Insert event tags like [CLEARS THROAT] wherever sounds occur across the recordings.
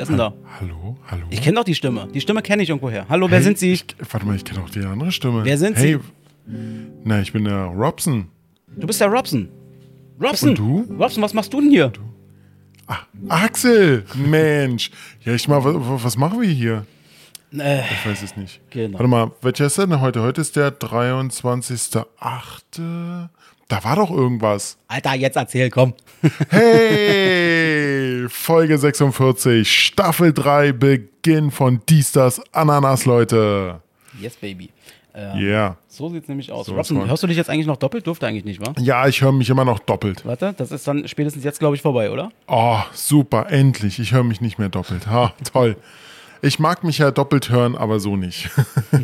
wer ist denn da? Hallo, hallo. Ich kenne doch die Stimme. Die Stimme kenne ich irgendwoher. Hallo, wer Hey, sind Sie? Ich, warte mal, ich kenne auch die andere Stimme. Wer sind hey, Na, ich bin der Robson. Du bist der Robson. Robson. Und du? Robson, was machst du denn hier? Axel, Mensch. Ja, ich mal, was, was machen wir hier? Äh, Ich weiß es nicht. Genau. Warte mal, welcher ist denn heute? Heute ist der 23.8. Da war doch irgendwas. Alter, jetzt erzähl, komm. [LAUGHS] Hey, Folge 46, Staffel 3, Beginn von Diesters Ananas, Leute. Yes, baby. Ja. Äh, Yeah. so sieht's nämlich aus. So von- hörst du dich jetzt eigentlich noch doppelt? Durfte eigentlich nicht, wa? Ja, ich höre mich immer noch doppelt. Warte, das ist dann spätestens jetzt, glaube ich, vorbei, oder? Oh, super, endlich. Ich höre mich nicht mehr doppelt. Ha, toll. Ich mag mich ja doppelt hören, aber so nicht.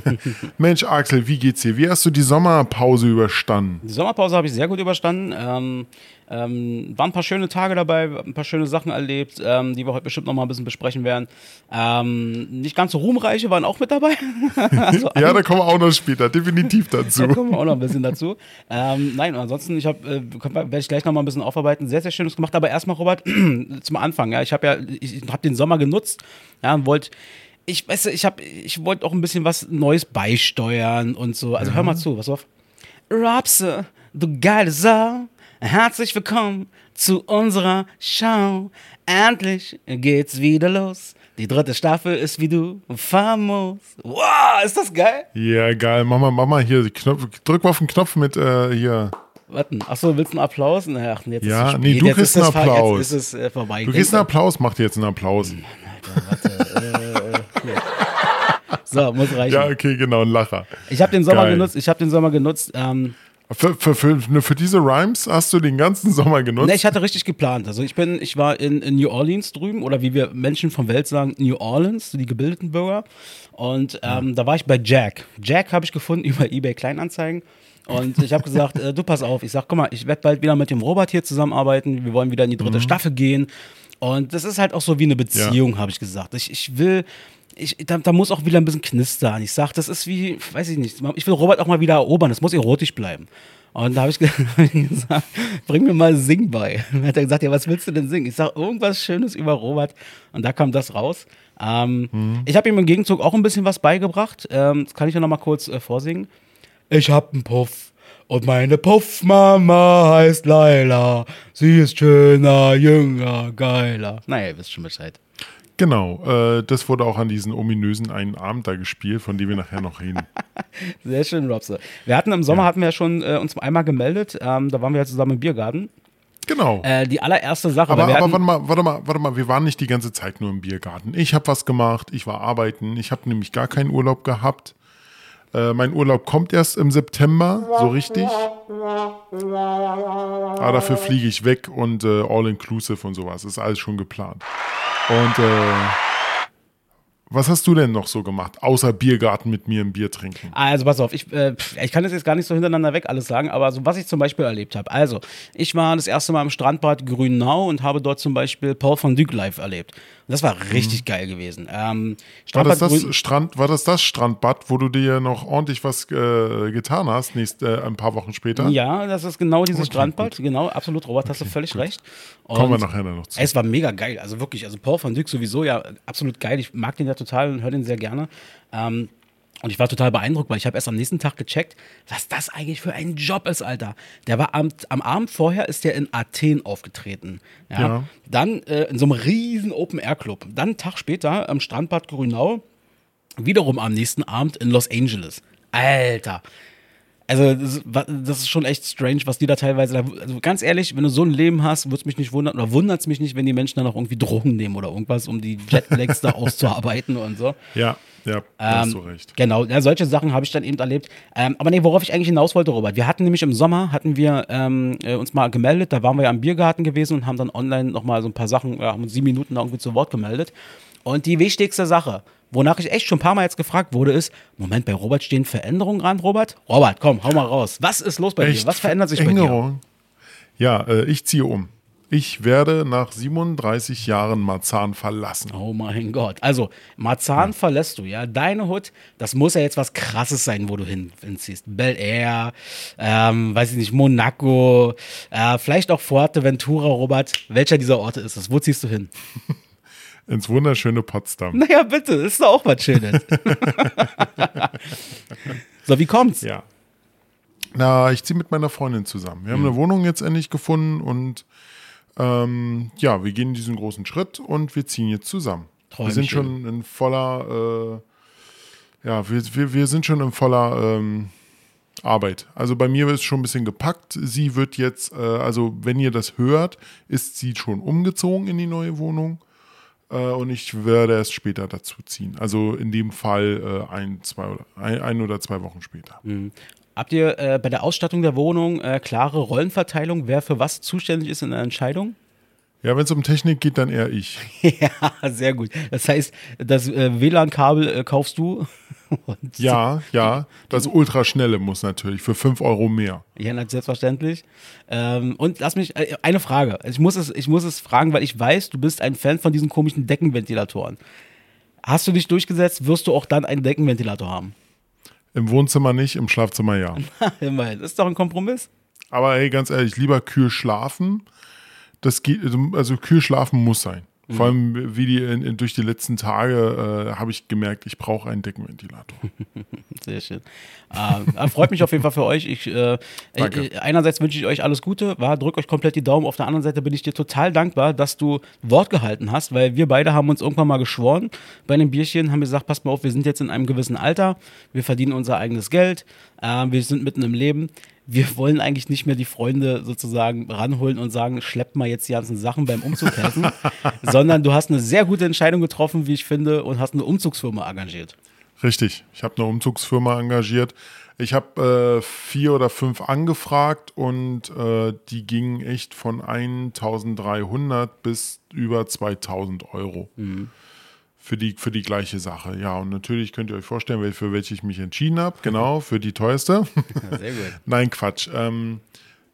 [LAUGHS] Mensch, Axel, wie geht's dir? Wie hast du die Sommerpause überstanden? Die Sommerpause habe ich sehr gut überstanden. Ähm, ähm, waren ein paar schöne Tage dabei, ein paar schöne Sachen erlebt, ähm, die wir heute bestimmt noch mal ein bisschen besprechen werden. Ähm, nicht ganz so ruhmreiche waren auch mit dabei. [LAUGHS] also, Ja, da kommen wir auch noch später, definitiv [LAUGHS] Da dazu. kommen wir auch noch ein bisschen dazu. Ähm, nein, ansonsten, ich habe, äh, werde ich gleich noch mal ein bisschen aufarbeiten. Sehr, sehr schönes gemacht. Aber erstmal, Robert, [CLEARS THROAT] zum Anfang. Ja, ich habe ja, ich habe den Sommer genutzt. Ja, und wollte, ich weiß, ich habe, ich wollte auch ein bisschen was Neues beisteuern und so. Also hör mal zu, pass auf. Robse, du geile Sau, herzlich willkommen zu unserer Show. Endlich geht's wieder los. Die dritte Staffel ist wie du famos. Wow, ist das geil? Ja, geil. Mach mal, mach mal hier, die Knopf, drück mal auf den Knopf mit äh, hier. Warten, achso, willst du einen Applaus? Na, ach, jetzt Ja, ist es nee, du jetzt kriegst einen Applaus. Jetzt ist es äh, vorbei. Du kriegst einen Applaus, mach dir jetzt einen Applaus. [LAUGHS] So, muss reichen. Ja, okay, genau, ein Lacher. Ich habe den Sommer Geil. genutzt. Ich habe den Sommer genutzt. Ähm, Für, für, für, für diese Rhymes hast du den ganzen Sommer genutzt? ne, ich hatte richtig geplant. Also ich bin, ich war in, in New Orleans drüben oder wie wir Menschen von Welt sagen, New Orleans, die gebildeten Bürger. Und ähm, da war ich bei Jack. Jack habe ich gefunden [LAUGHS] über eBay Kleinanzeigen. Und ich habe gesagt, äh, du pass auf. Ich sag, guck mal, ich werde bald wieder mit dem Robert hier zusammenarbeiten. Wir wollen wieder in die dritte Staffel gehen. Und das ist halt auch so wie eine Beziehung, habe ich gesagt. Ich, ich will, ich, da, da muss auch wieder ein bisschen knistern. Ich sag, das ist wie, weiß ich nicht, ich will Robert auch mal wieder erobern. Das muss erotisch bleiben. Und da habe [LAUGHS] ich, gesagt, bring mir mal Sing bei. Dann hat er gesagt, ja, was willst du denn singen? Ich sag, irgendwas Schönes über Robert. Und da kam das raus. Ähm, Ich habe ihm im Gegenzug auch ein bisschen was beigebracht. Ähm, das kann ich ja noch mal kurz äh, vorsingen. Ich hab einen Puff. Und meine Puffmama heißt Laila. Sie ist schöner, jünger, geiler. Naja, ihr wisst schon Bescheid. Genau, äh, das wurde auch an diesen ominösen einen Abend da gespielt, von dem wir nachher noch reden. [LAUGHS] Sehr schön, Robse. Wir hatten im Sommer hatten wir ja schon äh, uns einmal gemeldet. Ähm, da waren wir ja zusammen im Biergarten. Genau. Äh, die allererste Sache. aber aber warte mal, warte mal, warte mal, wir waren nicht die ganze Zeit nur im Biergarten. Ich habe was gemacht, ich war arbeiten, ich habe nämlich gar keinen Urlaub gehabt. Äh, mein Urlaub kommt erst im September, so richtig. Aber dafür fliege ich weg und äh, all-inclusive und sowas. Ist alles schon geplant. Und äh, was hast du denn noch so gemacht, außer Biergarten mit mir ein Bier trinken? Also pass auf, ich, äh, ich kann das jetzt gar nicht so hintereinander weg alles sagen, aber so was ich zum Beispiel erlebt habe. Also, ich war das erste Mal im Strandbad Grünau und habe dort zum Beispiel Paul van Dyk live erlebt. Das war richtig geil gewesen. Ähm, Mhm. War das das, Strand, war das das Strandbad, wo du dir noch ordentlich was äh, getan hast, nächst, äh, ein paar Wochen später? Ja, das ist genau dieses Okay, Strandbad. Genau, absolut, Robert, hast du völlig recht. Und Kommen wir nachher noch zu. Es war mega geil, also wirklich, also Paul van Dyk sowieso ja absolut geil. Ich mag den ja total und höre den sehr gerne. Ähm, und ich war total beeindruckt, weil ich habe erst am nächsten Tag gecheckt, was das eigentlich für ein Job ist, Alter. Der war am, am Abend vorher ist der in Athen aufgetreten. Ja. Ja. Dann äh, in so einem riesen Open-Air-Club. Dann einen Tag später am Strandbad Grünau, wiederum am nächsten Abend in Los Angeles. Alter. Also, das, ist- wa- das ist schon echt strange, was die da teilweise. Da, also, ganz ehrlich, wenn du so ein Leben hast, würde es mich nicht wundern, oder wundert es mich nicht, wenn die Menschen dann auch irgendwie Drogen nehmen oder irgendwas, um die Jetlags da [LAUGHS] auszuarbeiten und so. Ja, ja, da hast Ähm, du recht. Genau, ja, solche Sachen habe ich dann eben erlebt. Ähm, aber nee, worauf ich eigentlich hinaus wollte, Robert. Wir hatten nämlich im Sommer, hatten wir ähm, äh, uns mal gemeldet, da waren wir ja im Biergarten gewesen und haben dann online nochmal so ein paar Sachen, ja, haben uns sieben Minuten da irgendwie zu Wort gemeldet. Und die wichtigste Sache, wonach ich echt schon ein paar Mal jetzt gefragt wurde, ist, Moment, bei Robert stehen Veränderungen an, Robert? Robert, komm, hau mal raus. Was ist los bei dir? Was verändert sich bei dir? Änderung? Ja, äh, ich ziehe um. Ich werde nach 37 Jahren Marzahn verlassen. Oh mein Gott. Also, Marzahn verlässt du, ja. Deine Hut, das muss ja jetzt was krasses sein, wo du hin, hinziehst. Bel Air, ähm, weiß ich nicht, Monaco, äh, vielleicht auch Fuerteventura, Robert. Welcher dieser Orte ist es? Wo ziehst du hin? [LAUGHS] ins wunderschöne Potsdam. Naja, bitte, ist doch auch was Schönes. [LAUGHS] so, wie kommt's? Ja. Na, ich ziehe mit meiner Freundin zusammen. Wir haben Mhm. eine Wohnung jetzt endlich gefunden und ähm, ja, wir gehen diesen großen Schritt und wir ziehen jetzt zusammen. Wir sind Träumchen. schon in voller, äh, ja, wir, wir, wir sind schon in voller ähm, Arbeit. Also bei mir ist schon ein bisschen gepackt. Sie wird jetzt, äh, also wenn ihr das hört, ist sie schon umgezogen in die neue Wohnung. Äh, und ich werde erst später dazu ziehen. Also in dem Fall äh, ein, zwei oder ein, ein oder zwei Wochen später. Habt ihr äh, bei der Ausstattung der Wohnung äh, klare Rollenverteilung, wer für was zuständig ist in der Entscheidung? Ja, wenn es um Technik geht, dann eher ich. [LAUGHS] ja, sehr gut. Das heißt, das äh, WLAN-Kabel äh, kaufst du? [LAUGHS] Und Ja, ja. Das Ultraschnelle muss natürlich für 5 Euro mehr. Ja, selbstverständlich. Ähm, und lass mich, äh, eine Frage. Ich muss, es, ich muss es fragen, weil ich weiß, du bist ein Fan von diesen komischen Deckenventilatoren. Hast du dich durchgesetzt, wirst du auch dann einen Deckenventilator haben? Im Wohnzimmer nicht, im Schlafzimmer ja. [LAUGHS] Immerhin. Das ist doch ein Kompromiss. Aber ey, ganz ehrlich, lieber kühl schlafen. Das geht, also kühl schlafen muss sein. Vor allem wie die in, in, durch die letzten Tage äh, habe ich gemerkt, ich brauche einen Deckenventilator. [LAUGHS] Sehr schön. Ähm, freut mich auf jeden Fall für euch. Ich, äh, äh, einerseits wünsche ich euch alles Gute, war, drückt euch komplett die Daumen. Auf der anderen Seite bin ich dir total dankbar, dass du Wort gehalten hast, weil wir beide haben uns irgendwann mal geschworen bei einem Bierchen, haben gesagt, passt mal auf, wir sind jetzt in einem gewissen Alter, wir verdienen unser eigenes Geld, äh, wir sind mitten im Leben. Wir wollen eigentlich nicht mehr die Freunde sozusagen ranholen und sagen, schleppt mal jetzt die ganzen Sachen beim Umzug helfen, [LAUGHS] sondern du hast eine sehr gute Entscheidung getroffen, wie ich finde, und hast eine Umzugsfirma engagiert. Richtig, ich habe eine Umzugsfirma engagiert. Ich habe äh, vier oder fünf angefragt und äh, die gingen echt von 1300 bis über 2000 Euro für, die, für die gleiche Sache. Ja, und natürlich könnt ihr euch vorstellen, für welche ich mich entschieden habe. Genau, [LAUGHS] für die teuerste. Ja, sehr gut. [LAUGHS] Nein, Quatsch. Ähm,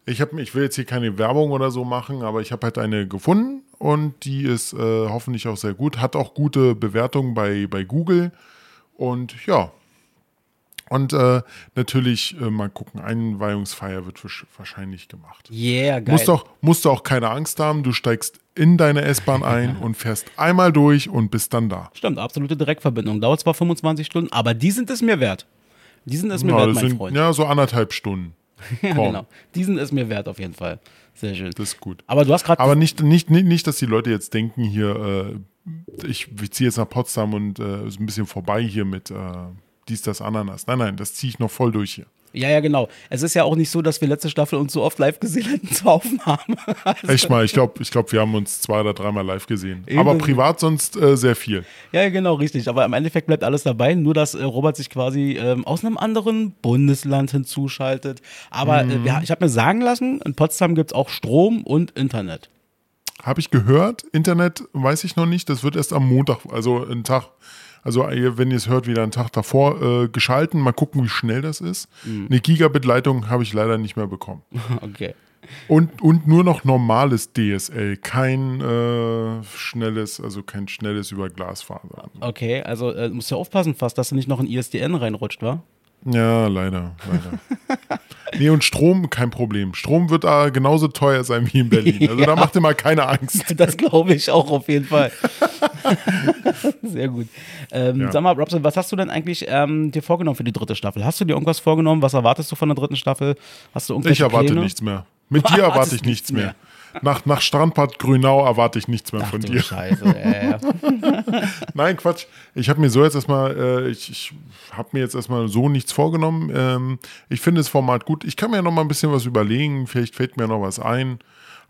ich, hab, ich will jetzt hier keine Werbung oder so machen, aber ich habe halt eine gefunden und die ist äh, hoffentlich auch sehr gut. Hat auch gute Bewertungen bei, bei Google. Und ja. Und äh, natürlich äh, mal gucken, Einweihungsfeier wird wahrsch- wahrscheinlich gemacht. Yeah, geil. Musst auch, musst du auch keine Angst haben, du steigst in deine S-Bahn ein [LAUGHS] und fährst einmal durch und bist dann da. Stimmt, absolute Direktverbindung. Dauert zwar 25 Stunden, aber die sind es mir wert. Die sind es mir Ja, wert, mein sind, Freund. ja, so anderthalb Stunden. [LAUGHS] Ja, Komm, genau. Die sind es mir wert auf jeden Fall. Sehr schön. Das ist gut. Aber du hast gerade. Aber nicht, nicht, nicht, nicht, dass die Leute jetzt denken, hier, äh, ich, ich ziehe jetzt nach Potsdam und äh, ist ein bisschen vorbei hier mit äh, dies, das, Ananas. Nein, nein, das ziehe ich noch voll durch hier. Ja, ja, genau. Es ist ja auch nicht so, dass wir letzte Staffel uns so oft live gesehen hätten zu Aufnahmen. [LAUGHS] Also, Echt mal, ich glaube, ich glaub, wir haben uns zwei oder dreimal live gesehen. Eben. Aber privat sonst äh, sehr viel. ja, genau, richtig. Aber im Endeffekt bleibt alles dabei. Nur, dass äh, Robert sich quasi ähm, aus einem anderen Bundesland hinzuschaltet. Aber Mhm. äh, wir, ich habe mir sagen lassen, in Potsdam gibt es auch Strom und Internet. Habe ich gehört. Internet weiß ich noch nicht. Das wird erst am Montag, also einen Tag, also wenn ihr es hört, wieder einen Tag davor äh, geschalten. Mal gucken, wie schnell das ist. Mhm. Eine Gigabit-Leitung habe ich leider nicht mehr bekommen. [LAUGHS] Okay. Und, und nur noch normales DSL, kein äh, schnelles, also kein schnelles über Glasfaser. Okay, also äh, musst ja aufpassen fast, dass du nicht noch in ISDN reinrutscht, wa? Ja, leider, leider. [LAUGHS] nee, und Strom, kein Problem. Strom wird da genauso teuer sein wie in Berlin. [LAUGHS] Also da macht ihr mal keine Angst. [LAUGHS] Das glaube ich auch auf jeden Fall. Sehr gut. Ähm, Ja. Sag mal, Robson, was hast du denn eigentlich ähm, dir vorgenommen für die dritte Staffel? Hast du dir irgendwas vorgenommen? Was erwartest du von der dritten Staffel? Hast du Ich irgendwelche erwarte Pläne? nichts mehr. Mit dir erwarte ich nichts nichts mehr. Nach, nach Strandbad Grünau erwarte ich nichts mehr Ach von dir. Scheiße. Ja. [LAUGHS] Nein, Quatsch. Ich habe mir so jetzt erstmal, äh, ich, ich habe mir jetzt erstmal so nichts vorgenommen. Ähm, ich finde das Format gut. Ich kann mir noch mal ein bisschen was überlegen. Vielleicht fällt mir noch was ein.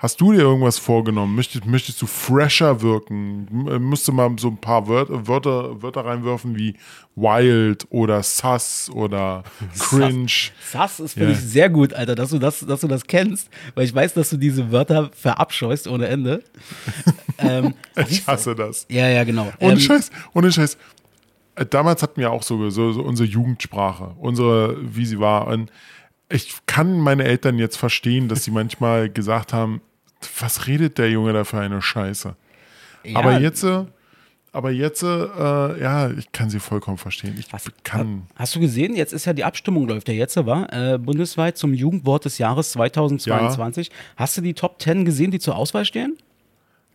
Hast du dir irgendwas vorgenommen? Möchtest, möchtest du fresher wirken? M- äh, mal so ein paar Wörter, Wörter, Wörter reinwerfen wie wild oder sus oder [LAUGHS] cringe? Sass ist, finde Ja. ich, sehr gut, Alter, dass du, das, dass du das kennst, weil ich weiß, dass du diese Wörter verabscheust ohne Ende. [LAUGHS] ähm, Ich hasse das. ja, ja, genau. Ohne Ähm, Scheiß, ohne Scheiß. Äh, Damals hatten wir auch so, so, so unsere Jugendsprache, unsere, wie sie war. Und ich kann meine Eltern jetzt verstehen, dass sie manchmal gesagt haben, was redet der Junge da für eine Scheiße? ja, Aber jetzt, äh, aber jetzt, äh, ja, ich kann sie vollkommen verstehen. Ich Hast, kann. hast du gesehen, jetzt ist ja die Abstimmung, läuft ja jetzt, war äh, bundesweit zum Jugendwort des Jahres 2022. Hast du die Top 10 gesehen, die zur Auswahl stehen?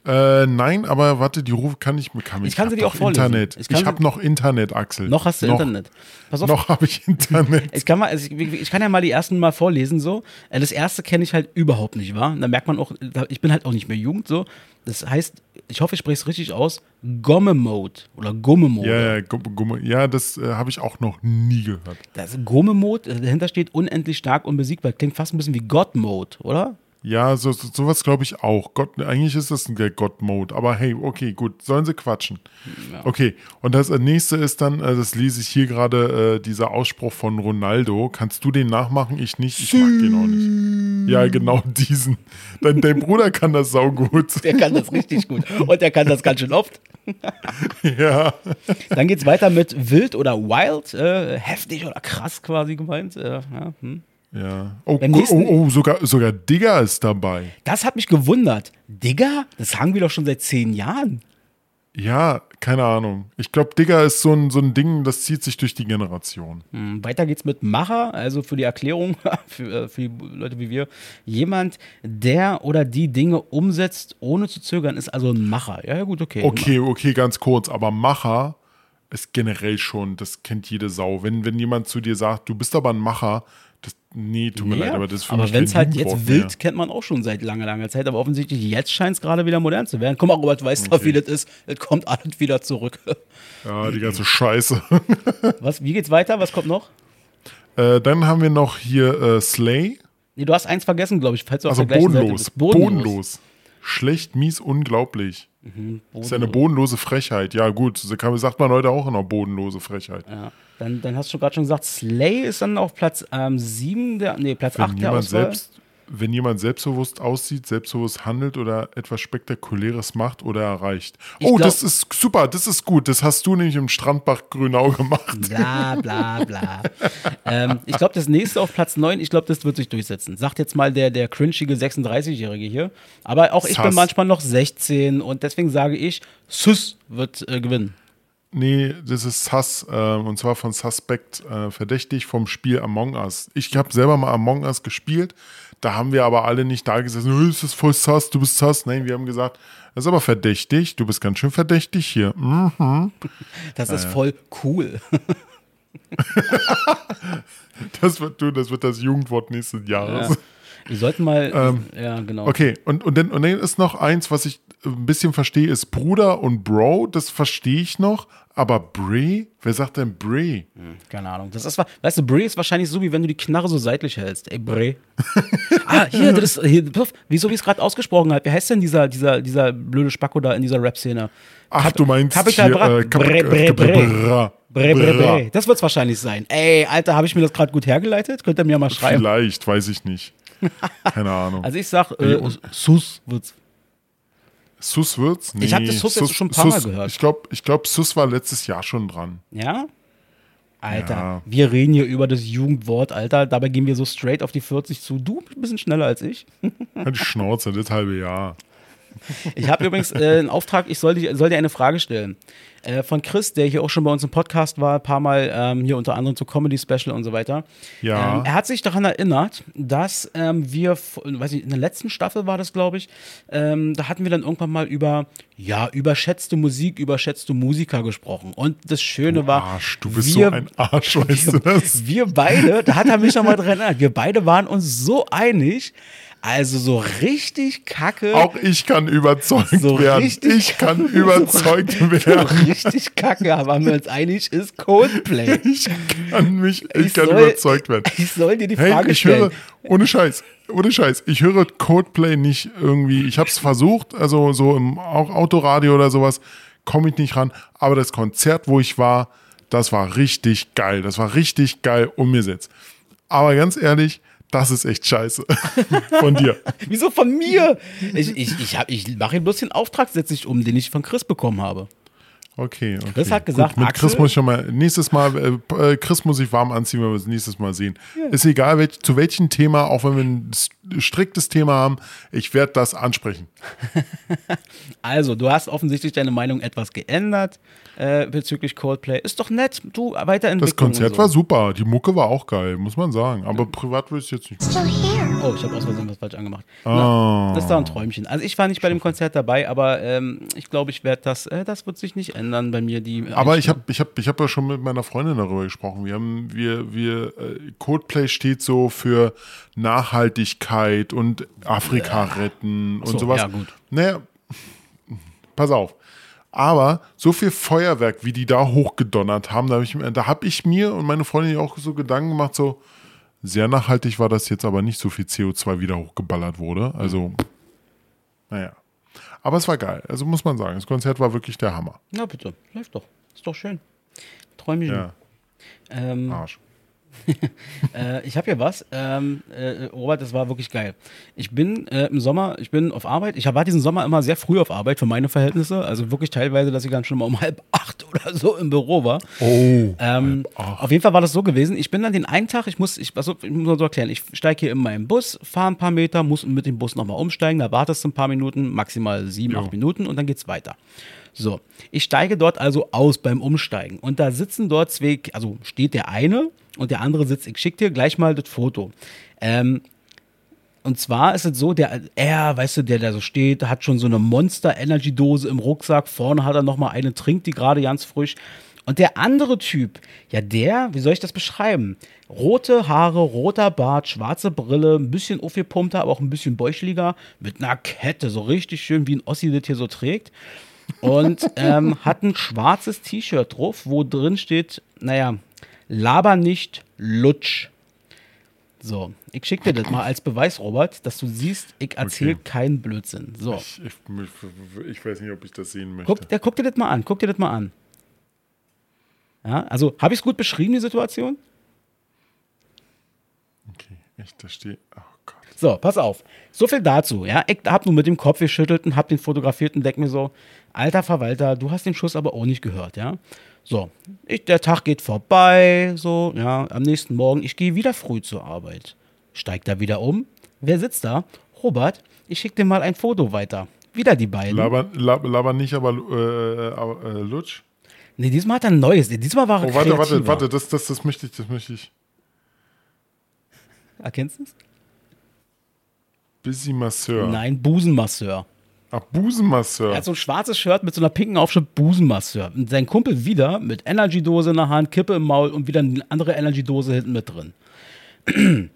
Äh, nein, aber warte, die Rufe kann ich mir. Kann Ich kann sie dir auch vorlesen. Internet. Ich Ich, habe noch Internet, Axel. Noch hast du noch, Internet. Pass auf, Noch habe ich Internet. Ich kann, mal, also ich, ich kann ja mal die ersten mal vorlesen so. Äh, Das erste kenne ich halt überhaupt nicht, wahr? Da merkt man auch, ich bin halt auch nicht mehr Jugend so. Das heißt, ich hoffe, ich spreche es richtig aus, Gomme-Mode oder Gumme-Mode. ja, ja, ja, das äh, habe ich auch noch nie gehört. Das Gumme-Mode, äh, dahinter steht unendlich stark und besiegbar. Klingt fast ein bisschen wie God-Mode, oder? Ja, so, so, sowas glaube ich auch. Gott, eigentlich ist das ein God-Mode. Aber hey, okay, gut, sollen sie quatschen. Okay, und das äh, nächste ist dann, äh, das lese ich hier gerade, äh, dieser Ausspruch von Ronaldo. Kannst du den nachmachen? Ich nicht. Ich mag den auch nicht. Ja, genau diesen. Dein, dein [LAUGHS] Bruder kann das saugut. Der kann das richtig gut. Und der kann das ganz schön oft. [LAUGHS] Ja. Dann geht's weiter mit wild oder wild, äh, heftig oder krass quasi gemeint. Äh, ja, hm. Ja. Oh, nächsten- oh, oh sogar, sogar Digger ist dabei. Das hat mich gewundert. Digga, das sagen wir doch schon seit zehn Jahren. Ja, keine Ahnung. Ich glaube, Digger ist so ein, so ein Ding, das zieht sich durch die Generation. Hm, Weiter geht's mit Macher, also für die Erklärung, [LAUGHS] für, äh, für die Leute wie wir. Jemand, der oder die Dinge umsetzt, ohne zu zögern, ist also ein Macher. Ja, ja, gut, okay. Okay, okay, ganz kurz. Aber Macher ist generell schon, das kennt jede Sau. Wenn, wenn jemand zu dir sagt, du bist aber ein Macher, das, nee, tut mir Ja, leid, aber das ist für aber mich wenn es halt jetzt wild, mehr. kennt man auch schon seit langer, langer Zeit. Aber offensichtlich jetzt scheint es gerade wieder modern zu werden. Guck mal, Robert, weißt du, wie das ist? Es kommt alles wieder zurück. Ja, die ganze Scheiße. [LAUGHS] Was, wie geht's weiter? Was kommt noch? äh, dann haben wir noch hier äh, Slay. Nee, du hast eins vergessen, glaube ich, falls du Also auf der gleichen Seite bodenlos. bodenlos. Schlecht, mies, unglaublich. Mhm, Das ist ja eine bodenlose Frechheit. Ja, gut, so kann, sagt man heute auch immer bodenlose Frechheit. Ja. Dann, dann hast du gerade schon gesagt, Slay ist dann auf Platz ähm, 7, der, nee, Platz Wenn 8 der jemand, Auswahl. selbst, wenn jemand selbstbewusst aussieht, selbstbewusst handelt oder etwas Spektakuläres macht oder erreicht. Ich oh, glaub- das ist super, das ist gut. Das hast du nämlich im Strandbach Grünau gemacht. Bla bla bla. [LAUGHS] ähm, ich glaube, das nächste auf Platz 9, ich glaube, das wird sich durchsetzen. Sagt jetzt mal der, der cringige 36-Jährige hier. Aber auch ich bin manchmal noch 16 und deswegen sage ich, Sus wird äh, gewinnen. Nee, das ist Sus, äh, und zwar von Suspect, äh, verdächtig vom Spiel Among Us. Ich habe selber mal Among Us gespielt, da haben wir aber alle nicht da gesessen, "Oh, das ist voll Sus, du bist Sus. Nein, wir haben gesagt, das ist aber verdächtig, du bist ganz schön verdächtig hier. Mhm. Das ist voll cool. [LAUGHS] Das wird, du, das wird das Jugendwort nächsten Jahres. Ja. Wir sollten mal, ja, genau. Ähm, Okay, und, und, dann, und dann ist noch eins, was ich ein bisschen verstehe, ist Bruder und Bro, das verstehe ich noch, aber Bray, wer sagt denn Bray? Keine Ahnung. Das ist, weißt du, Bray ist wahrscheinlich so, wie wenn du die Knarre so seitlich hältst. Ey, Bray. [LAUGHS] ah, hier, das ist, hier, wieso wie ich es gerade ausgesprochen habe. Wie heißt denn dieser, dieser, dieser blöde Spacko da in dieser Rap-Szene? Ach, du meinst Capital hier, Bra. äh, Kap- Bre, bre, äh, bre. Bre, bre, bre. Das wird es wahrscheinlich sein. Ey, Alter, habe ich mir das gerade gut hergeleitet? Könnt ihr mir mal schreiben. Vielleicht, weiß ich nicht. Keine Ahnung. Also ich sag, äh, Sus wird's. Sus wird's? Nee, Ich hab das Sus jetzt schon ein paar Mal gehört. Ich glaube, ich glaub, Sus war letztes Jahr schon dran. Ja? Alter, Ja. wir reden hier über das Jugendwort, Alter. Dabei gehen wir so straight auf die 40 zu. Du ein bisschen schneller als ich. Die Schnauze, das halbe Jahr. Ich habe übrigens äh, einen Auftrag, ich soll, dir- soll dir eine Frage stellen. Äh, von Chris, der hier auch schon bei uns im Podcast war, ein paar Mal ähm, hier unter anderem zu Comedy Special und so weiter. Ja. Ähm, er hat sich daran erinnert, dass ähm, wir, weiß ich, in der letzten Staffel war das, glaube ich, ähm, da hatten wir dann irgendwann mal über, ja, überschätzte Musik, überschätzte Musiker gesprochen. Und das Schöne war, Arsch, du bist wir, so ein Arsch, weißt du [LAUGHS] das? wir beide, da hat er mich nochmal dran erinnert, wir beide waren uns so einig, also so richtig kacke. Auch ich kann überzeugt So werden. richtig- Ich kann überzeugt so werden. richtig kacke, aber waren wir uns einig, ist Coldplay. [LAUGHS] Ich kann mich, ich, kann soll- überzeugt werden. Ich soll dir die Hey, Frage ich stellen. höre, ohne Scheiß, ohne Scheiß, ich höre Codeplay nicht irgendwie, ich habe es versucht, also so im auch Autoradio oder sowas, komme ich nicht ran, aber das Konzert, wo ich war, das war richtig geil, das war richtig geil umgesetzt. Aber ganz ehrlich, das ist echt scheiße [LAUGHS] von dir. Wieso von mir? Ich, ich, ich, ich mache ihm bloß den Auftrag, setze ich um, den ich von Chris bekommen habe. Okay, okay. Chris hat gesagt, Gut, mit Chris Axel- muss ich mal, nächstes Mal, äh, äh, Chris muss ich warm anziehen, wenn wir das nächstes Mal sehen. Ist egal, welch, zu welchem Thema, auch wenn wir ein striktes Thema haben. Ich werde das ansprechen. [LAUGHS] Also, du hast offensichtlich deine Meinung etwas geändert äh, bezüglich Coldplay. Ist doch nett, du Weiterentwicklung. Das Konzert so. war super. Die Mucke war auch geil, muss man sagen. Aber privat würde ich jetzt nicht. Still here. Oh, ich habe aus Versehen was falsch angemacht. Ah. Na, das ist doch ein Träumchen. Also ich war nicht bei dem Konzert dabei, aber ähm, ich glaube, ich werde das, äh, das wird sich nicht ändern bei mir. Die Aber ich habe ich hab, ich hab ja schon mit meiner Freundin darüber gesprochen. Wir haben, wir, wir, äh, Coldplay steht so für Nachhaltigkeit und Afrika retten und so, sowas. ja, gut. Naja, pass auf. Aber so viel Feuerwerk, wie die da hochgedonnert haben, da habe ich, da hab ich mir und meine Freundin auch so Gedanken gemacht, so sehr nachhaltig war das jetzt aber nicht so viel CO2 wieder hochgeballert wurde. Also, naja. Aber es war geil. Also muss man sagen, das Konzert war wirklich der Hammer. Na bitte, läuft doch. Ist doch schön. Träumchen. Ja, Ähm, Arsch. [LAUGHS] Äh, ich habe hier was. Ähm, äh, Robert, das war wirklich geil. Ich bin äh, im Sommer, ich bin auf Arbeit. Ich war diesen Sommer immer sehr früh auf Arbeit für meine Verhältnisse. Also wirklich teilweise, dass ich dann schon mal um [LAUGHS] halb acht oder so im Büro war. Oh. Ähm, auf jeden Fall war das so gewesen. Ich bin dann den einen Tag, ich muss, ich, also, ich muss mal so erklären, ich steige hier in meinen Bus, fahre ein paar Meter, muss mit dem Bus nochmal umsteigen, da wartest du ein paar Minuten, maximal sieben, Jo. acht Minuten und dann geht's weiter. So, ich steige dort also aus beim Umsteigen und da sitzen dort zwei, also steht der eine und der andere sitzt, ich schicke dir gleich mal das Foto. Ähm, und zwar ist es so, der, er, weißt du, der da so steht, hat schon so eine Monster-Energy-Dose im Rucksack. Vorne hat er nochmal eine, trinkt die gerade ganz frisch. Und der andere Typ, ja, der, wie soll ich das beschreiben? Rote Haare, roter Bart, schwarze Brille, ein bisschen aufgepumpter, aber auch ein bisschen bäuchliger, mit einer Kette, so richtig schön, wie ein Ossi das hier so trägt. Und [LAUGHS] ähm, hat ein schwarzes T-Shirt drauf, wo drin steht, naja, laber nicht, lutsch. So, ich schicke dir das mal als Beweis, Robert, dass du siehst, ich erzähle Okay. keinen Blödsinn. So, Ich, ich, ich weiß nicht, ob ich das sehen möchte. guck, der, guck dir das mal an, guck dir das mal an. Ja, also, habe ich es gut beschrieben, die Situation? Okay, echt, da steht. Oh Gott. So, pass auf. So viel dazu, ja. Ich hab nur mit dem Kopf geschüttelt und hab den fotografiert und denk mir so, alter Verwalter, du hast den Schuss aber auch nicht gehört, ja. So, ich, der Tag geht vorbei, so, ja, am nächsten Morgen, ich gehe wieder früh zur Arbeit. Steig da wieder um. Wer sitzt da? Robert, ich schick dir mal ein Foto weiter. Wieder die beiden. Laber, laber, laber nicht, aber äh, aber, äh, Lutsch. Nee, diesmal hat er ein neues. Diesmal war er Oh, warte, warte, kreativer. warte, das, das, das möchte ich, das möchte ich. Erkennst du es? Busy Masseur. Nein, Busenmasseur. Ach, Busenmasseur. Er hat so ein schwarzes Shirt mit so einer pinken Aufschrift Busenmasseur. Und sein Kumpel wieder mit Energy-Dose in der Hand, Kippe im Maul und wieder eine andere Energy-Dose hinten mit drin. [CLEARS THROAT]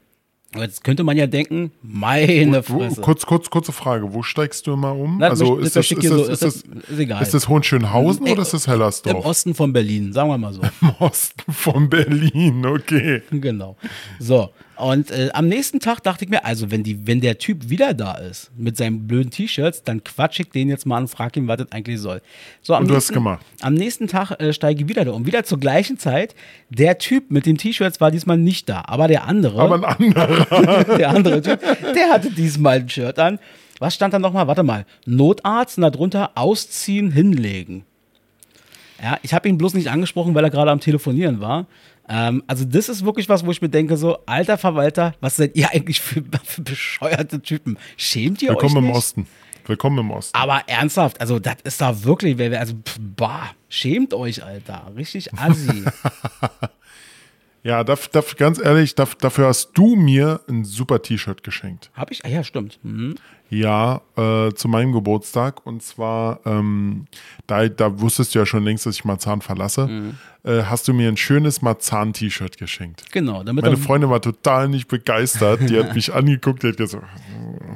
Jetzt könnte man ja denken, meine Fresse. kurz, kurz, kurze Frage. Wo steigst du immer um? Na, also ist das, ist, das, so- ist, ist das, ist egal. ist das Hohenschönhausen Nee, oder ist das Im Hellersdorf? Osten von Berlin, sagen wir mal so. [LAUGHS] Im Osten von Berlin, okay. [LAUGHS] genau. So. Und äh, am nächsten Tag dachte ich mir, also wenn, die, wenn der Typ wieder da ist mit seinen blöden T-Shirts, dann quatsch ich den jetzt mal an und frag ihn, was das eigentlich soll. So, am Und du hast nächsten, gemacht. Am nächsten Tag äh, steige ich wieder da um. Wieder zur gleichen Zeit. Der Typ mit den T-Shirts war diesmal nicht da, aber der andere. Aber ein anderer. [LAUGHS] der andere Typ, der hatte diesmal ein Shirt an. Was stand da nochmal? Warte mal. Notarzt und darunter ausziehen, hinlegen. Ja, ich habe ihn bloß nicht angesprochen, weil er gerade am Telefonieren war. Ähm, also, das ist wirklich was, wo ich mir denke: so, alter Verwalter, was seid ihr eigentlich für, für bescheuerte Typen? Schämt ihr Willkommen euch im nicht? Osten. Willkommen im Osten. Aber ernsthaft, also das ist da wirklich, also pff, bah, schämt euch, Alter. Richtig assi. [LAUGHS] Ja, darf, darf, ganz ehrlich, darf, dafür hast du mir ein super T-Shirt geschenkt. Hab ich? Ah ja, stimmt. Mhm. Ja, äh, zu meinem Geburtstag. Und zwar, ähm, da, da wusstest du ja schon längst, dass ich Marzahn verlasse, Mhm. äh, hast du mir ein schönes Marzahn-T-Shirt geschenkt. Genau, damit Meine Freundin war total nicht begeistert. Die hat [LAUGHS] mich angeguckt, die hat gesagt,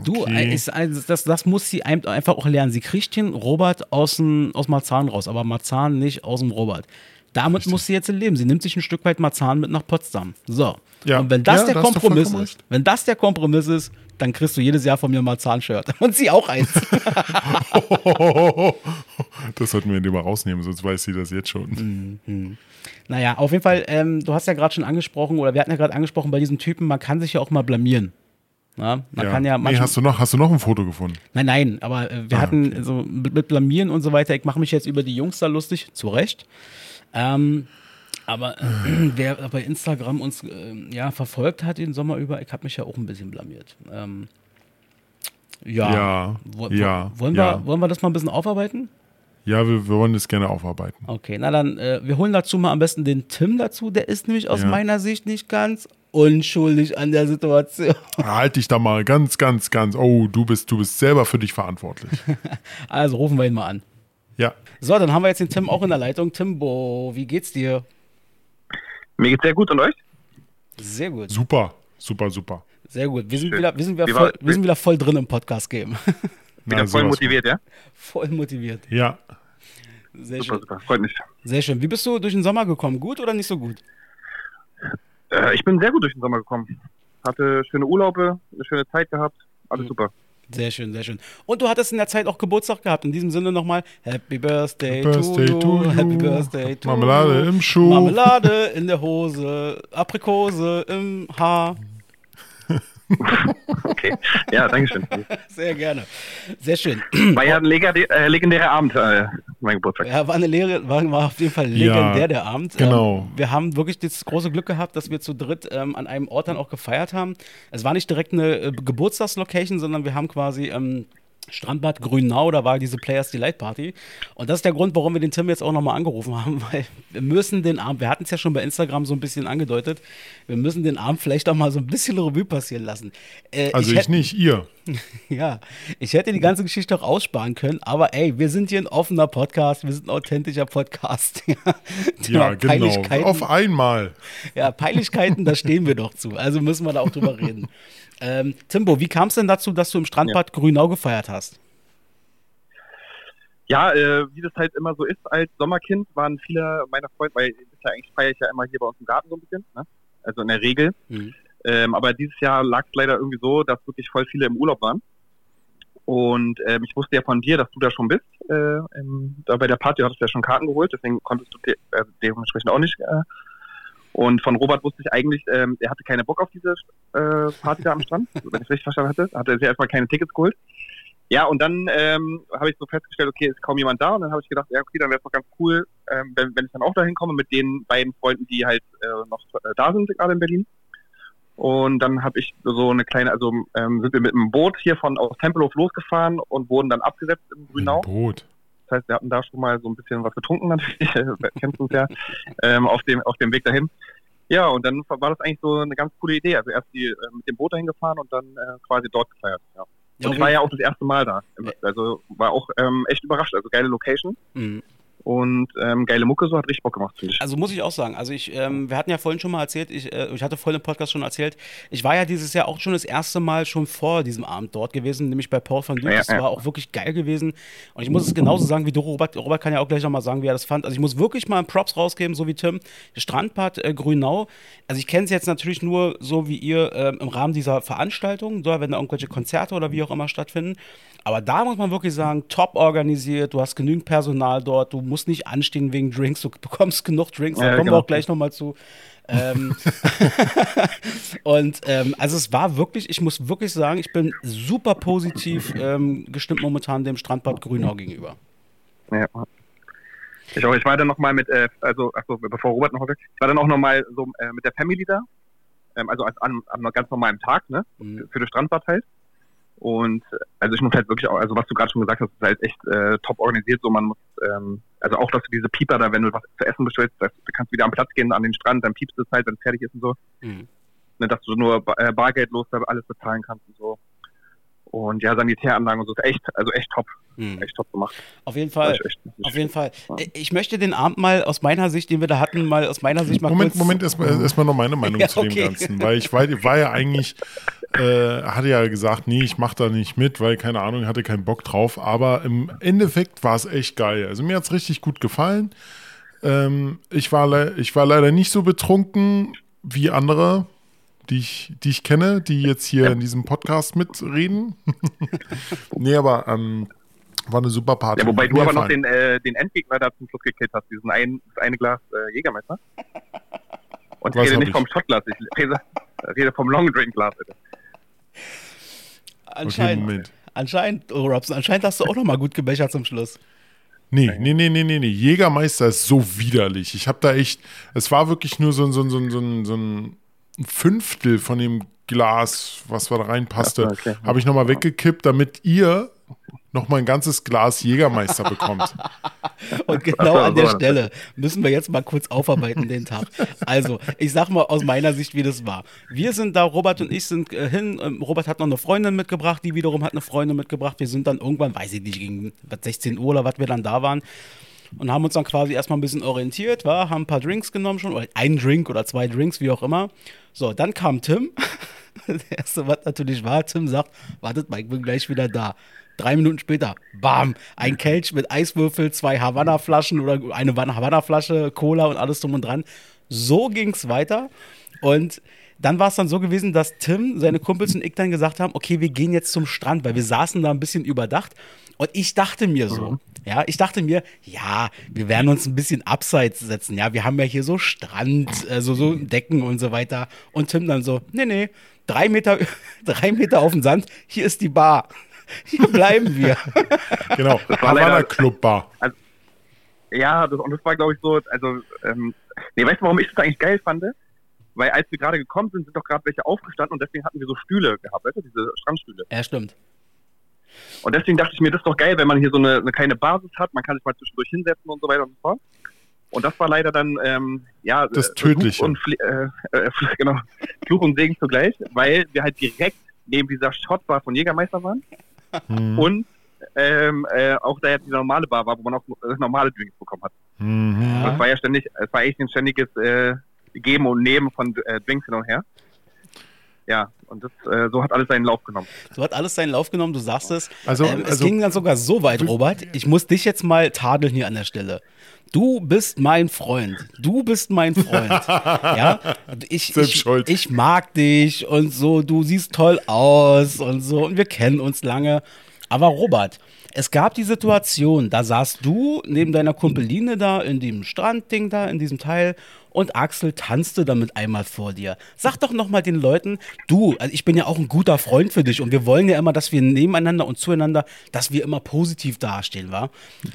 Du, Okay. äh, ist, also das, das muss sie ein- einfach auch lernen. Sie kriegt den Robert aus, dem, aus Marzahn raus, aber Marzahn nicht aus dem Robert. Damit muss sie jetzt leben. Sie nimmt sich ein Stück weit Marzahn mit nach Potsdam. So. Ja. Und wenn das Ja, der Kompromiss ist, wenn das der Kompromiss ist, dann kriegst du jedes Jahr von mir ein Marzahn-Shirt. [LAUGHS] Und sie auch eins. [LAUGHS] [LAUGHS] das sollten wir lieber rausnehmen, sonst weiß sie das jetzt schon. naja, auf jeden Fall, ähm, du hast ja gerade schon angesprochen, oder wir hatten ja gerade angesprochen bei diesem Typen, man kann sich ja auch mal blamieren. Na, man kann ja nee, hast du, noch, hast du noch ein Foto gefunden? Nein, nein, aber äh, wir Ah, hatten so mit, mit Blamieren und so weiter. Ich mache mich jetzt über die Jungs da lustig, zu Recht. Ähm, Aber äh, [CLEARS THROAT] wer bei Instagram uns äh, ja, verfolgt hat den Sommer über, ich habe mich ja auch ein bisschen blamiert. Ähm, ja. Ja, Wo, ja, wollen, ja. Wir, wollen wir das mal ein bisschen aufarbeiten? Ja, wir, wir wollen das gerne aufarbeiten. Okay, na dann, äh, wir holen dazu mal am besten den Tim dazu. Der ist nämlich aus Ja. meiner Sicht nicht ganz unschuldig an der Situation. Halt dich da mal ganz, ganz, ganz. Oh, du bist, du bist selber für dich verantwortlich. [LAUGHS] Also rufen wir ihn mal an. Ja. So, dann haben wir jetzt den Tim auch in der Leitung. Timbo, wie geht's dir? Mir geht's sehr gut und euch? Sehr gut, Super, super, super. sehr gut. Wir sind Schön. wieder, wir sind wieder, Wie voll, wir sind wieder voll drin im Podcast-Game. Wieder Na, voll motiviert, ja? voll motiviert. Ja. Sehr Super, schön. super. Freut mich. Sehr schön. Wie bist du durch den Sommer gekommen? Gut oder nicht so gut? Äh, ich bin sehr gut durch den Sommer gekommen. Hatte schöne Urlaube, eine schöne Zeit gehabt. Alles Mhm. super. Sehr schön, sehr schön. Und du hattest in der Zeit auch Geburtstag gehabt. In diesem Sinne nochmal Happy Birthday, Birthday to, you. to you. Happy Birthday to Marmelade im Schuh. Marmelade in der Hose, Aprikose im Haar. [LAUGHS] Okay. Ja, danke schön. Sehr gerne. Sehr schön. War ja ein äh, legendärer Abend, äh, mein Geburtstag. Ja, war, eine Lehre, war, war auf jeden Fall legendär Ja, der Abend. genau. Ähm, wir haben wirklich das große Glück gehabt, dass wir zu dritt ähm, an einem Ort dann auch gefeiert haben. Es war nicht direkt eine äh, Geburtstagslocation, sondern wir haben quasi ähm, Strandbad Grünau, da war diese Players Delight Party. Und das ist der Grund, warum wir den Tim jetzt auch nochmal angerufen [LAUGHS] haben, weil wir müssen den Abend, wir hatten es ja schon bei Instagram so ein bisschen angedeutet, wir müssen den Abend vielleicht auch mal so ein bisschen Revue passieren lassen. Äh, Also ich, hätt- nicht, ihr. [LAUGHS] ja, ich hätte die ganze Geschichte auch aussparen können, aber ey, wir sind hier ein offener Podcast, wir sind ein authentischer Podcast. [LAUGHS] Ja, genau. Auf einmal. ja, Peinlichkeiten, da stehen wir doch zu. Also müssen wir da auch drüber reden. Ähm, Timbo, wie kam es denn dazu, dass du im Strandbad Grünau gefeiert hast? Ja, äh, wie das halt immer so ist als Sommerkind, waren viele meiner Freunde, weil ja eigentlich feiere ich ja immer hier bei uns im Garten so ein bisschen, ne? also in der Regel. Mhm. Ähm, aber dieses Jahr lag es leider irgendwie so, dass wirklich voll viele im Urlaub waren. Und ähm, ich wusste ja von dir, dass du da schon bist. Äh, im, da bei der Party hattest du ja schon Karten geholt, deswegen konntest du de äh, dementsprechend auch nicht. Äh. Und von Robert wusste ich eigentlich, ähm, er hatte keine Bock auf diese äh, Party da am Strand, [LAUGHS] wenn ich es richtig verstanden hatte. Hatte er sich erstmal keine Tickets geholt. Ja, und dann ähm, habe ich so festgestellt, okay, ist kaum jemand da. Und dann habe ich gedacht, ja, okay, dann wäre es doch ganz cool, ähm, wenn, wenn ich dann auch dahin komme mit den beiden Freunden, die halt äh, noch äh, da sind, gerade in Berlin. Und dann habe ich so eine kleine, also ähm, sind wir mit einem Boot hier von aus Tempelhof losgefahren und wurden dann abgesetzt in Grünau. Boot. Das heißt, wir hatten da schon mal so ein bisschen was getrunken natürlich, kennst du es ja, ähm, auf, dem, auf dem Weg dahin. Ja, und dann war das eigentlich so eine ganz coole Idee. Also erst die, äh, mit dem Boot dahin gefahren und dann äh, quasi dort gefeiert. Ja. Ja, Und ich war ja auch das erste Mal da. Also war auch ähm, echt überrascht. Also geile Location Mhm. Und ähm, geile Mucke, so hat richtig Bock gemacht, finde ich. Also muss ich auch sagen, also ich, ähm, wir hatten ja vorhin schon mal erzählt, ich, äh, ich hatte vorhin im Podcast schon erzählt, ich war ja dieses Jahr auch schon das erste Mal schon vor diesem Abend dort gewesen, nämlich bei Paul van Dyk. Ja, das ja. war auch wirklich geil gewesen. Und ich muss es genauso sagen wie du, Robert. Robert kann ja auch gleich nochmal sagen, wie er das fand. Also ich muss wirklich mal Props rausgeben, so wie Tim. Strandbad äh, Grünau. Also ich kenne es jetzt natürlich nur so wie ihr ähm, im Rahmen dieser Veranstaltung, da wenn da irgendwelche Konzerte oder wie auch immer stattfinden. Aber da muss man wirklich sagen, top organisiert, du hast genügend Personal dort, du musst nicht anstehen wegen Drinks, du bekommst genug Drinks, da Ja, kommen wir genau. auch gleich nochmal zu. ähm, [LAUGHS] [LAUGHS] und ähm, also es war wirklich, ich muss wirklich sagen, ich bin super positiv ähm, gestimmt momentan dem Strandbad Grünau gegenüber. Ja. Ich, auch, ich war dann nochmal mit, äh, also, achso, bevor Robert noch weg, ich war dann auch nochmal so äh, mit der Family da. Ähm, also als, an, an einem ganz normalen Tag, ne? Mhm. Für das Strandbad halt. Und also ich muss halt wirklich auch, also was du gerade schon gesagt hast, ist halt echt äh, top organisiert. So man muss, ähm, also auch dass du diese Pieper da, wenn du was zu essen bestellst, du kannst wieder am Platz gehen an den Strand, dann piepst es halt, wenn es fertig ist und so. Mhm. Ne, dass du nur äh, bargeldlos da alles bezahlen kannst und so. Und ja, Sanitäranlagen und so, ist echt, also echt top, Mhm. echt top gemacht. Auf jeden Fall. ich echt, Auf jeden Fall. Ich möchte den Abend mal aus meiner Sicht, den wir da hatten, mal aus meiner Sicht mal Moment, kurz. Moment, erstmal erst mal noch meine Meinung [LAUGHS] Ja, zu dem okay. Ganzen. Weil ich war, war ja eigentlich, äh, hatte ja gesagt, nee, ich mache da nicht mit, weil, keine Ahnung, hatte keinen Bock drauf. Aber im Endeffekt war es echt geil. Also mir hat es richtig gut gefallen. Ähm, ich, war ich war leider nicht so betrunken wie andere, die ich, die ich kenne, die jetzt hier in diesem Podcast mitreden. [LAUGHS] nee, aber ähm, war eine super Party. Ja, wobei du aber noch den, äh, den Endgegner da zum Schluss gekillt hast, diesen ein, das eine Glas äh, Jägermeister. Und ich Was rede nicht ich? vom Shotglas, ich rede, rede vom Long Drink Glas. Bitte. Okay, Anscheinend. Anscheinend, oh Robson, anscheinend hast du auch noch mal gut gebechert zum Schluss. Nee, nee, nee, nee, nee, nee. Jägermeister ist so widerlich. Ich habe da echt, es war wirklich nur so, so, so, so, so ein Fünftel von dem Glas, was da reinpasste, okay. habe ich nochmal weggekippt, damit ihr noch mal ein ganzes Glas Jägermeister bekommt. [LAUGHS] Und genau an der Stelle müssen wir jetzt mal kurz aufarbeiten den Tag. Also, ich sag mal aus meiner Sicht, wie das war. Wir sind da, Robert und ich sind äh, hin. Ähm, Robert hat noch eine Freundin mitgebracht, die wiederum hat eine Freundin mitgebracht. Wir sind dann irgendwann, weiß ich nicht, gegen 16 Uhr oder was wir dann da waren und haben uns dann quasi erstmal ein bisschen orientiert, war, haben ein paar Drinks genommen schon, oder einen Drink oder zwei Drinks, wie auch immer. So, dann kam Tim. [LAUGHS] Das erste, was natürlich war, Tim sagt, wartet mal, ich bin gleich wieder da. Drei Minuten später, bam, ein [LAUGHS] Kelch mit Eiswürfel, zwei Havanna-Flaschen oder eine Havanna-Flasche, Cola und alles drum und dran. So ging es weiter. Und dann war es dann so gewesen, dass Tim, seine Kumpels und ich dann gesagt haben, okay, wir gehen jetzt zum Strand, weil wir saßen da ein bisschen überdacht. Und ich dachte mir so, mhm. Ja, ich dachte mir, ja, wir werden uns ein bisschen abseits setzen. Ja, wir haben ja hier so Strand, also so Decken und so weiter. Und Tim dann so, nee, nee, drei Meter, [LAUGHS] drei Meter auf dem Sand, hier ist die Bar. Hier bleiben wir. [LAUGHS] genau, das war Havana Club Bar. Also, ja, das, und das war, glaube ich, so, also, ähm, nee, weißt du, warum ich das eigentlich geil fand? Weil als wir gerade gekommen sind, sind doch gerade welche aufgestanden und deswegen hatten wir so Stühle gehabt, weißt du, diese Strandstühle. Ja, stimmt. Und deswegen dachte ich mir, das ist doch geil, wenn man hier so eine, eine kleine Basis hat, man kann sich mal zwischendurch hinsetzen und so weiter und so fort. Und das war leider dann, ähm, ja, das Tödliche. Fluch und, äh, äh, genau, Fluch und Segen zugleich, weil wir halt direkt neben dieser Shotbar von Jägermeister waren. Mhm. Und ähm, äh, auch da jetzt die normale Bar war, wo man auch äh, normale Drinks bekommen hat. Mhm. Das war ja ständig, es war echt ein ständiges äh, Geben und Nehmen von äh, Drinks hin und her. Ja, und das, äh, so hat alles seinen Lauf genommen. So hat alles seinen Lauf genommen, du sagst es. Also, ähm, es also, ging dann sogar so weit, Robert. Ich muss dich jetzt mal tadeln hier an der Stelle. Du bist mein Freund. Du bist mein Freund. [LAUGHS] ja, ich, ich, ich, mag dich und so. Du siehst toll aus und so. Und wir kennen uns lange. Aber Robert, es gab die Situation, da saßt du neben deiner Kumpeline da in dem Strandding da, in diesem Teil und Axel tanzte damit einmal vor dir. Sag doch nochmal den Leuten, du, also ich bin ja auch ein guter Freund für dich und wir wollen ja immer, dass wir nebeneinander und zueinander, dass wir immer positiv dastehen, wa?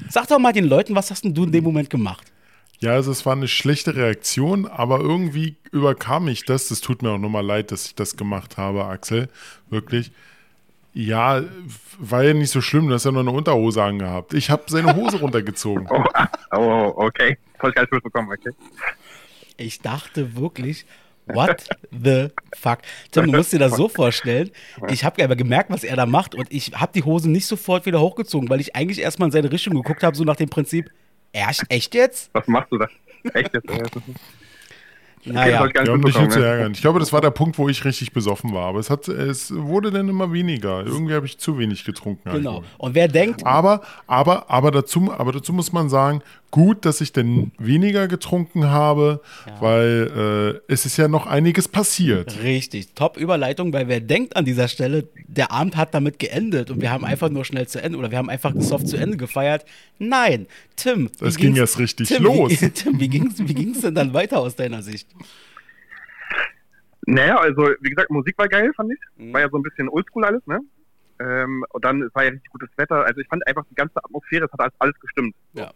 Sag doch mal den Leuten, was hast denn du in dem Moment gemacht? Ja, also es war eine schlechte Reaktion, aber irgendwie überkam mich das. Das tut mir auch nochmal leid, dass ich das gemacht habe, Axel. Wirklich. Ja, war ja nicht so schlimm, du hast ja nur eine Unterhose angehabt. Ich habe seine Hose [LAUGHS] runtergezogen. Oh, oh okay. Voll ich gar nicht mitbekommen, okay. Ich dachte wirklich, what the fuck? Tim, du musst dir das so vorstellen. Ich habe aber gemerkt, was er da macht und ich habe die Hose nicht sofort wieder hochgezogen, weil ich eigentlich erstmal in seine Richtung geguckt habe, so nach dem Prinzip, echt jetzt? Was machst du da? Echt jetzt? Naja, ja, um dich nicht zu ne? ärgern. Ich glaube, das war der Punkt, wo ich richtig besoffen war. Aber es, hat, es wurde dann immer weniger. Irgendwie habe ich zu wenig getrunken. Genau. Alkohol. Und wer denkt. Aber, aber, aber, dazu, aber dazu muss man sagen, gut, dass ich denn weniger getrunken habe, ja. weil äh, es ist ja noch einiges passiert. Richtig. Top-Überleitung, weil wer denkt an dieser Stelle, der Abend hat damit geendet und wir haben einfach nur schnell zu Ende oder wir haben einfach soft zu Ende gefeiert. Nein, Tim. Das ging erst richtig Tim, los. Wie, [LAUGHS] Tim, wie ging es wie ging's denn dann weiter aus deiner Sicht? Naja, also wie gesagt, Musik war geil, fand ich. Mhm. War ja so ein bisschen oldschool alles, ne? Ähm, und dann war ja richtig gutes Wetter. Also ich fand einfach die ganze Atmosphäre, es hat alles, alles gestimmt. Ja.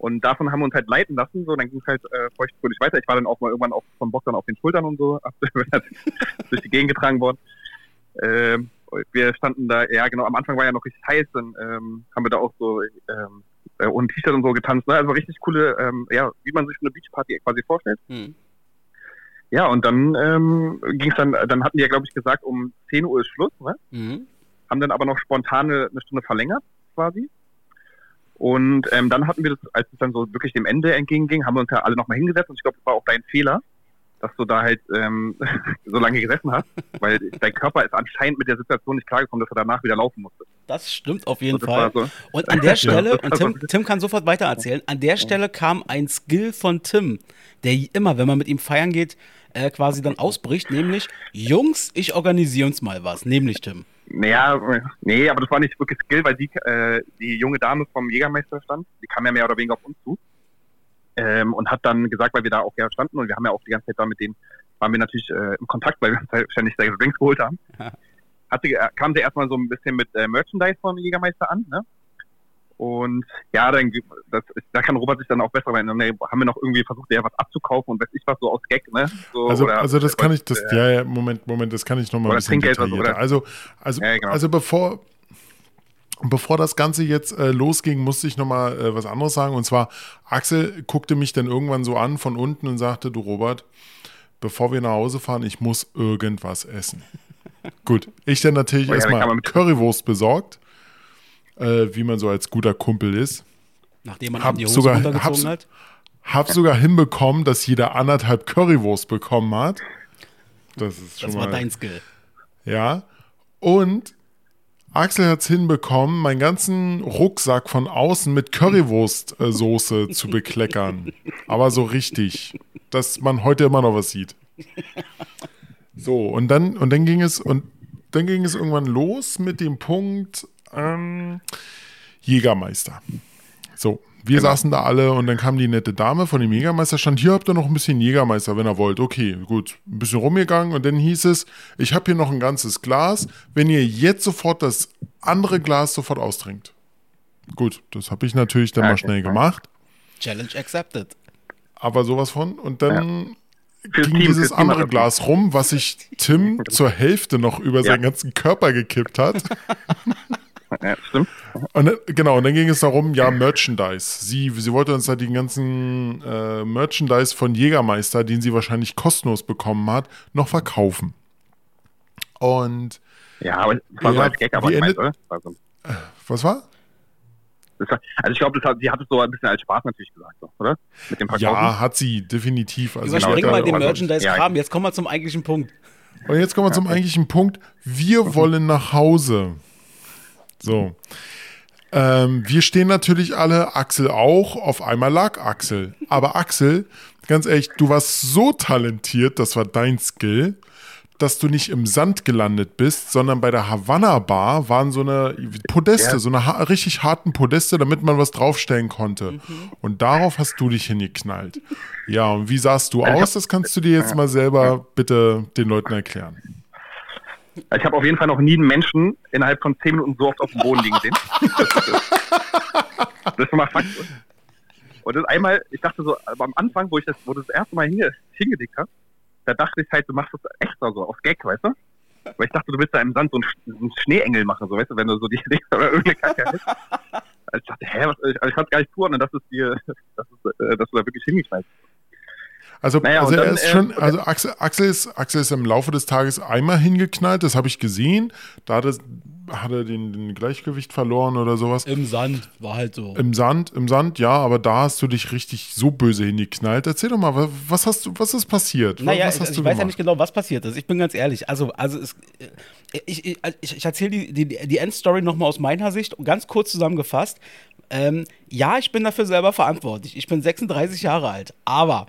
Und davon haben wir uns halt leiten lassen, so, dann ging es halt äh, feuchtfröhlich weiter. Ich war dann auch mal irgendwann auch vom Bock dann auf den Schultern und so, [LAUGHS] durch die Gegend getragen worden. Ähm, wir standen da, ja genau, am Anfang war ja noch richtig heiß, dann ähm, haben wir da auch so ähm, äh, ohne T-Shirt und so getanzt, ne? Also richtig coole, ähm, ja, wie man sich eine Beachparty quasi vorstellt. Mhm. Ja, und dann ähm, ging es dann, dann hatten die ja, glaube ich, gesagt, um 10 Uhr ist Schluss, ne? Mhm. Haben dann aber noch spontan eine, eine Stunde verlängert, quasi. Und ähm, dann hatten wir das, als es dann so wirklich dem Ende entgegenging, haben wir uns ja alle nochmal hingesetzt und ich glaube, das war auch dein Fehler, dass du da halt ähm, [LAUGHS] so lange gesessen hast, weil dein Körper ist anscheinend mit der Situation nicht klargekommen, dass er danach wieder laufen musste. Das stimmt auf jeden so, Fall. So. Und an der [LAUGHS] Stelle, und Tim, Tim kann sofort weitererzählen, an der Stelle kam ein Skill von Tim, der immer, wenn man mit ihm feiern geht, äh, quasi dann ausbricht, nämlich, Jungs, ich organisiere uns mal was, nämlich Tim. Naja, nee, aber das war nicht wirklich Skill, weil die, äh, die junge Dame vom Jägermeister stand, die kam ja mehr oder weniger auf uns zu ähm, und hat dann gesagt, weil wir da auch ja standen und wir haben ja auch die ganze Zeit da mit denen, waren wir natürlich äh, im Kontakt, weil wir uns halt ständig Drinks geholt haben. [LAUGHS] Hatte, kam sie erstmal so ein bisschen mit äh, Merchandise vom Jägermeister an, ne? Und ja, dann, das, da kann Robert sich dann auch besser erinnern. Nee, haben wir noch irgendwie versucht, der was abzukaufen und weiß ich was so aus Gag, ne? So, also, also das kann ich, das, äh, ja, ja, Moment, Moment, das kann ich nochmal ein bisschen detaillierter. Also, also, Ja, genau. also bevor, bevor das Ganze jetzt äh, losging, musste ich nochmal äh, was anderes sagen. Und zwar, Axel guckte mich dann irgendwann so an von unten und sagte, du Robert, bevor wir nach Hause fahren, ich muss irgendwas essen. Gut, ich dann natürlich Oh ja, erstmal Currywurst besorgt, äh, wie man so als guter Kumpel ist. Nachdem man Hab die Hose sogar- runtergezogen hat. Hab sogar hinbekommen, dass jeder anderthalb Currywurst bekommen hat. Das ist schon Das war mal, dein Skill. Ja. Und Axel hat es hinbekommen, meinen ganzen Rucksack von außen mit Currywurstsoße [LAUGHS] zu bekleckern. Aber so richtig, dass man heute immer noch was sieht. So, und dann, und dann ging es, und dann ging es irgendwann los mit dem Punkt ähm, Jägermeister. So, wir saßen da alle und dann kam die nette Dame von dem Jägermeisterstand. Hier habt ihr noch ein bisschen Jägermeister, wenn ihr wollt. Okay, gut. Ein bisschen rumgegangen und dann hieß es, ich habe hier noch ein ganzes Glas, wenn ihr jetzt sofort das andere Glas sofort austrinkt. Gut, das habe ich natürlich dann mal Okay. schnell gemacht. Challenge accepted. Aber sowas von. Und dann Fürs ging Team, dieses andere Glas rum, was sich Tim zur Hälfte noch über Ja. seinen ganzen Körper gekippt hat. [LAUGHS] Ja, stimmt. Und dann, genau, und dann ging es darum, ja, Merchandise. Sie, sie wollte uns da den ganzen äh, Merchandise von Jägermeister, den sie wahrscheinlich kostenlos bekommen hat, noch verkaufen. Und Ja, aber das war so Ja, als Gag, aber ich oder? Also, was war? also ich glaube, hat, sie hat es so ein bisschen als Spaß natürlich gesagt, so, oder? Mit dem Verkaufen. Ja, hat sie, definitiv. Also ich Überspring hatte- mal den Merchandise-Kram. Jetzt kommen wir zum eigentlichen Punkt. Und jetzt kommen wir zum eigentlichen Punkt. Wir wollen nach Hause. So. Ähm, wir stehen natürlich alle, Axel auch. Auf einmal lag Axel. Aber Axel, ganz ehrlich, du warst so talentiert, das war dein Skill, dass du nicht im Sand gelandet bist, sondern bei der Havanna Bar waren so eine Podeste, Ja. so eine ha richtig harten Podeste, damit man was draufstellen konnte. Und darauf hast du dich hingeknallt. Ja, und wie sahst du aus? Das kannst du dir jetzt mal selber bitte den Leuten erklären. Ich habe auf jeden Fall noch nie einen Menschen innerhalb von 10 Minuten so oft auf dem Boden liegen sehen. Das, ist schon mal Fakt. Und das einmal, ich dachte so, am Anfang, wo ich das, wo das erste Mal hinge, hingelegt hast, da dachte ich halt, du machst das extra so, auf Gag, weißt du? Weil ich dachte, du willst da im Sand so einen, einen Schneeengel machen, so, weißt du, wenn du so die, [LAUGHS] oder irgendeine Kacke hast. Also ich dachte, hä, was, ich, also ich konnte gar nicht zuordnen, dass, es dir, dass, es, äh, dass du da wirklich hingeknallt bist. Also, Naja, also er dann, ist äh, schon, also Axel, Axel, ist, Axel ist im Laufe des Tages einmal hingeknallt, das habe ich gesehen. Da hat er, hat er den, den Gleichgewicht verloren oder sowas. Im Sand war halt so. Im Sand, im Sand, ja, aber da hast du dich richtig so böse hingeknallt. Erzähl doch mal, wa- was hast du, was ist passiert? Naja, was hast also ich du weiß ja nicht genau, was passiert ist. Ich bin ganz ehrlich. Also, also es, äh, ich, ich, ich, ich erzähle die, die, die Endstory nochmal aus meiner Sicht, ganz kurz zusammengefasst. Ähm, ja, ich bin dafür selber verantwortlich. Ich bin 36 Jahre alt. Aber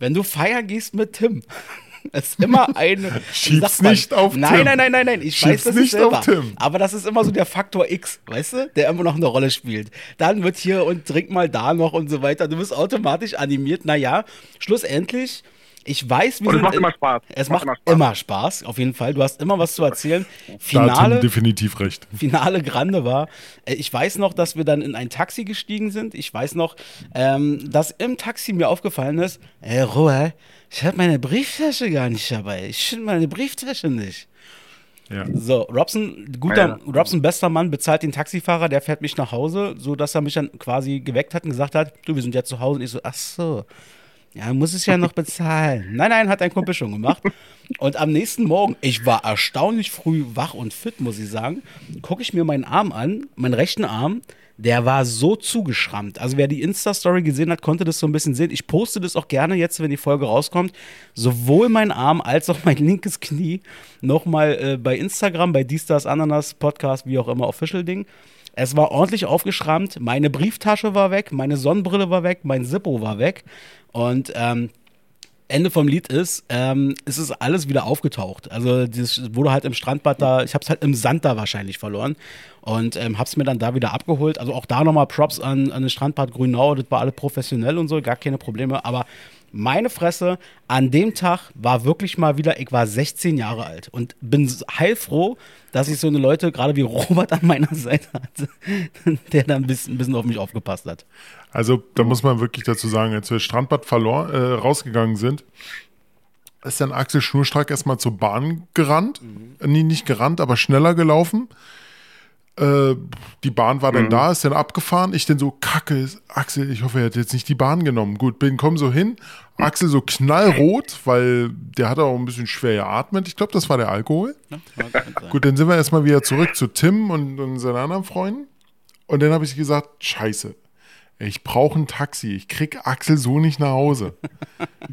wenn du feiern gehst mit Tim, [LAUGHS] ist immer eine. wie Schieb's man? nicht auf nein, Tim. Nein, nein, nein, nein. Ich Schieb's weiß das nicht selber. auf Tim. Aber das ist immer so der Faktor X, weißt du, der immer noch eine Rolle spielt. Dann wird hier und trink mal da noch und so weiter. Du bist automatisch animiert. Naja, schlussendlich, ich weiß, wie Und es macht immer Spaß. Es macht immer Spaß, auf jeden Fall. Du hast immer was zu erzählen. [LAUGHS] Da Finale, definitiv recht. [LAUGHS] Finale Grande war, äh, ich weiß noch, dass wir dann in ein Taxi gestiegen sind. Ich weiß noch, ähm, dass im Taxi mir aufgefallen ist, ey, Ruhe, ich habe meine Brieftasche gar nicht dabei. Ich finde meine Brieftasche nicht. Ja. So, Robson, guter, Ja. Robson, bester Mann, bezahlt den Taxifahrer, der fährt mich nach Hause, so dass er mich dann quasi geweckt hat und gesagt hat, du, wir sind ja zu Hause. Und ich so, ach so, ja, muss es ja noch bezahlen. nein, nein, hat ein Kumpel schon gemacht. Und am nächsten Morgen, ich war erstaunlich früh wach und fit, muss ich sagen, gucke ich mir meinen Arm an, meinen rechten Arm, der war so zugeschrammt. Also wer die Insta-Story gesehen hat, konnte das so ein bisschen sehen. Ich poste das auch gerne jetzt, wenn die Folge rauskommt. Sowohl mein Arm als auch mein linkes Knie nochmal äh, bei Instagram, bei Diestars Ananas Podcast, wie auch immer, Official-Ding. Es war ordentlich aufgeschrammt. Meine Brieftasche war weg, meine Sonnenbrille war weg, mein Zippo war weg. Und ähm, Ende vom Lied ist, ähm, es ist alles wieder aufgetaucht. Also das wurde halt im Strandbad da, ich habe es halt im Sand da wahrscheinlich verloren und ähm, habe es mir dann da wieder abgeholt. Also auch da nochmal Props an, an den Strandbad Grünau, das war alle professionell und so, gar keine Probleme. Aber meine Fresse, an dem Tag war wirklich mal wieder, ich war 16 Jahre alt und bin heilfroh, dass ich so eine Leute, gerade wie Robert an meiner Seite hatte, [LAUGHS] der da ein bisschen, ein bisschen auf mich aufgepasst hat. Also, da muss man wirklich dazu sagen, als wir Strandbad verloren, äh, rausgegangen sind, ist dann Axel Schnurstrack erstmal zur Bahn gerannt. Mhm. Nee, nicht gerannt, aber schneller gelaufen. Äh, die Bahn war dann mhm. da, ist dann abgefahren. Ich dann so, kacke, Axel, ich hoffe, er hat jetzt nicht die Bahn genommen. Gut, bin, komm so hin. Axel so knallrot, weil der hat auch ein bisschen schwer geatmet. Ich glaube, das war der Alkohol. Ja, Gut, dann sind wir erstmal wieder zurück zu Tim und, und seinen anderen Freunden. Und dann habe ich gesagt, scheiße, ich brauche ein Taxi. Ich krieg Axel so nicht nach Hause.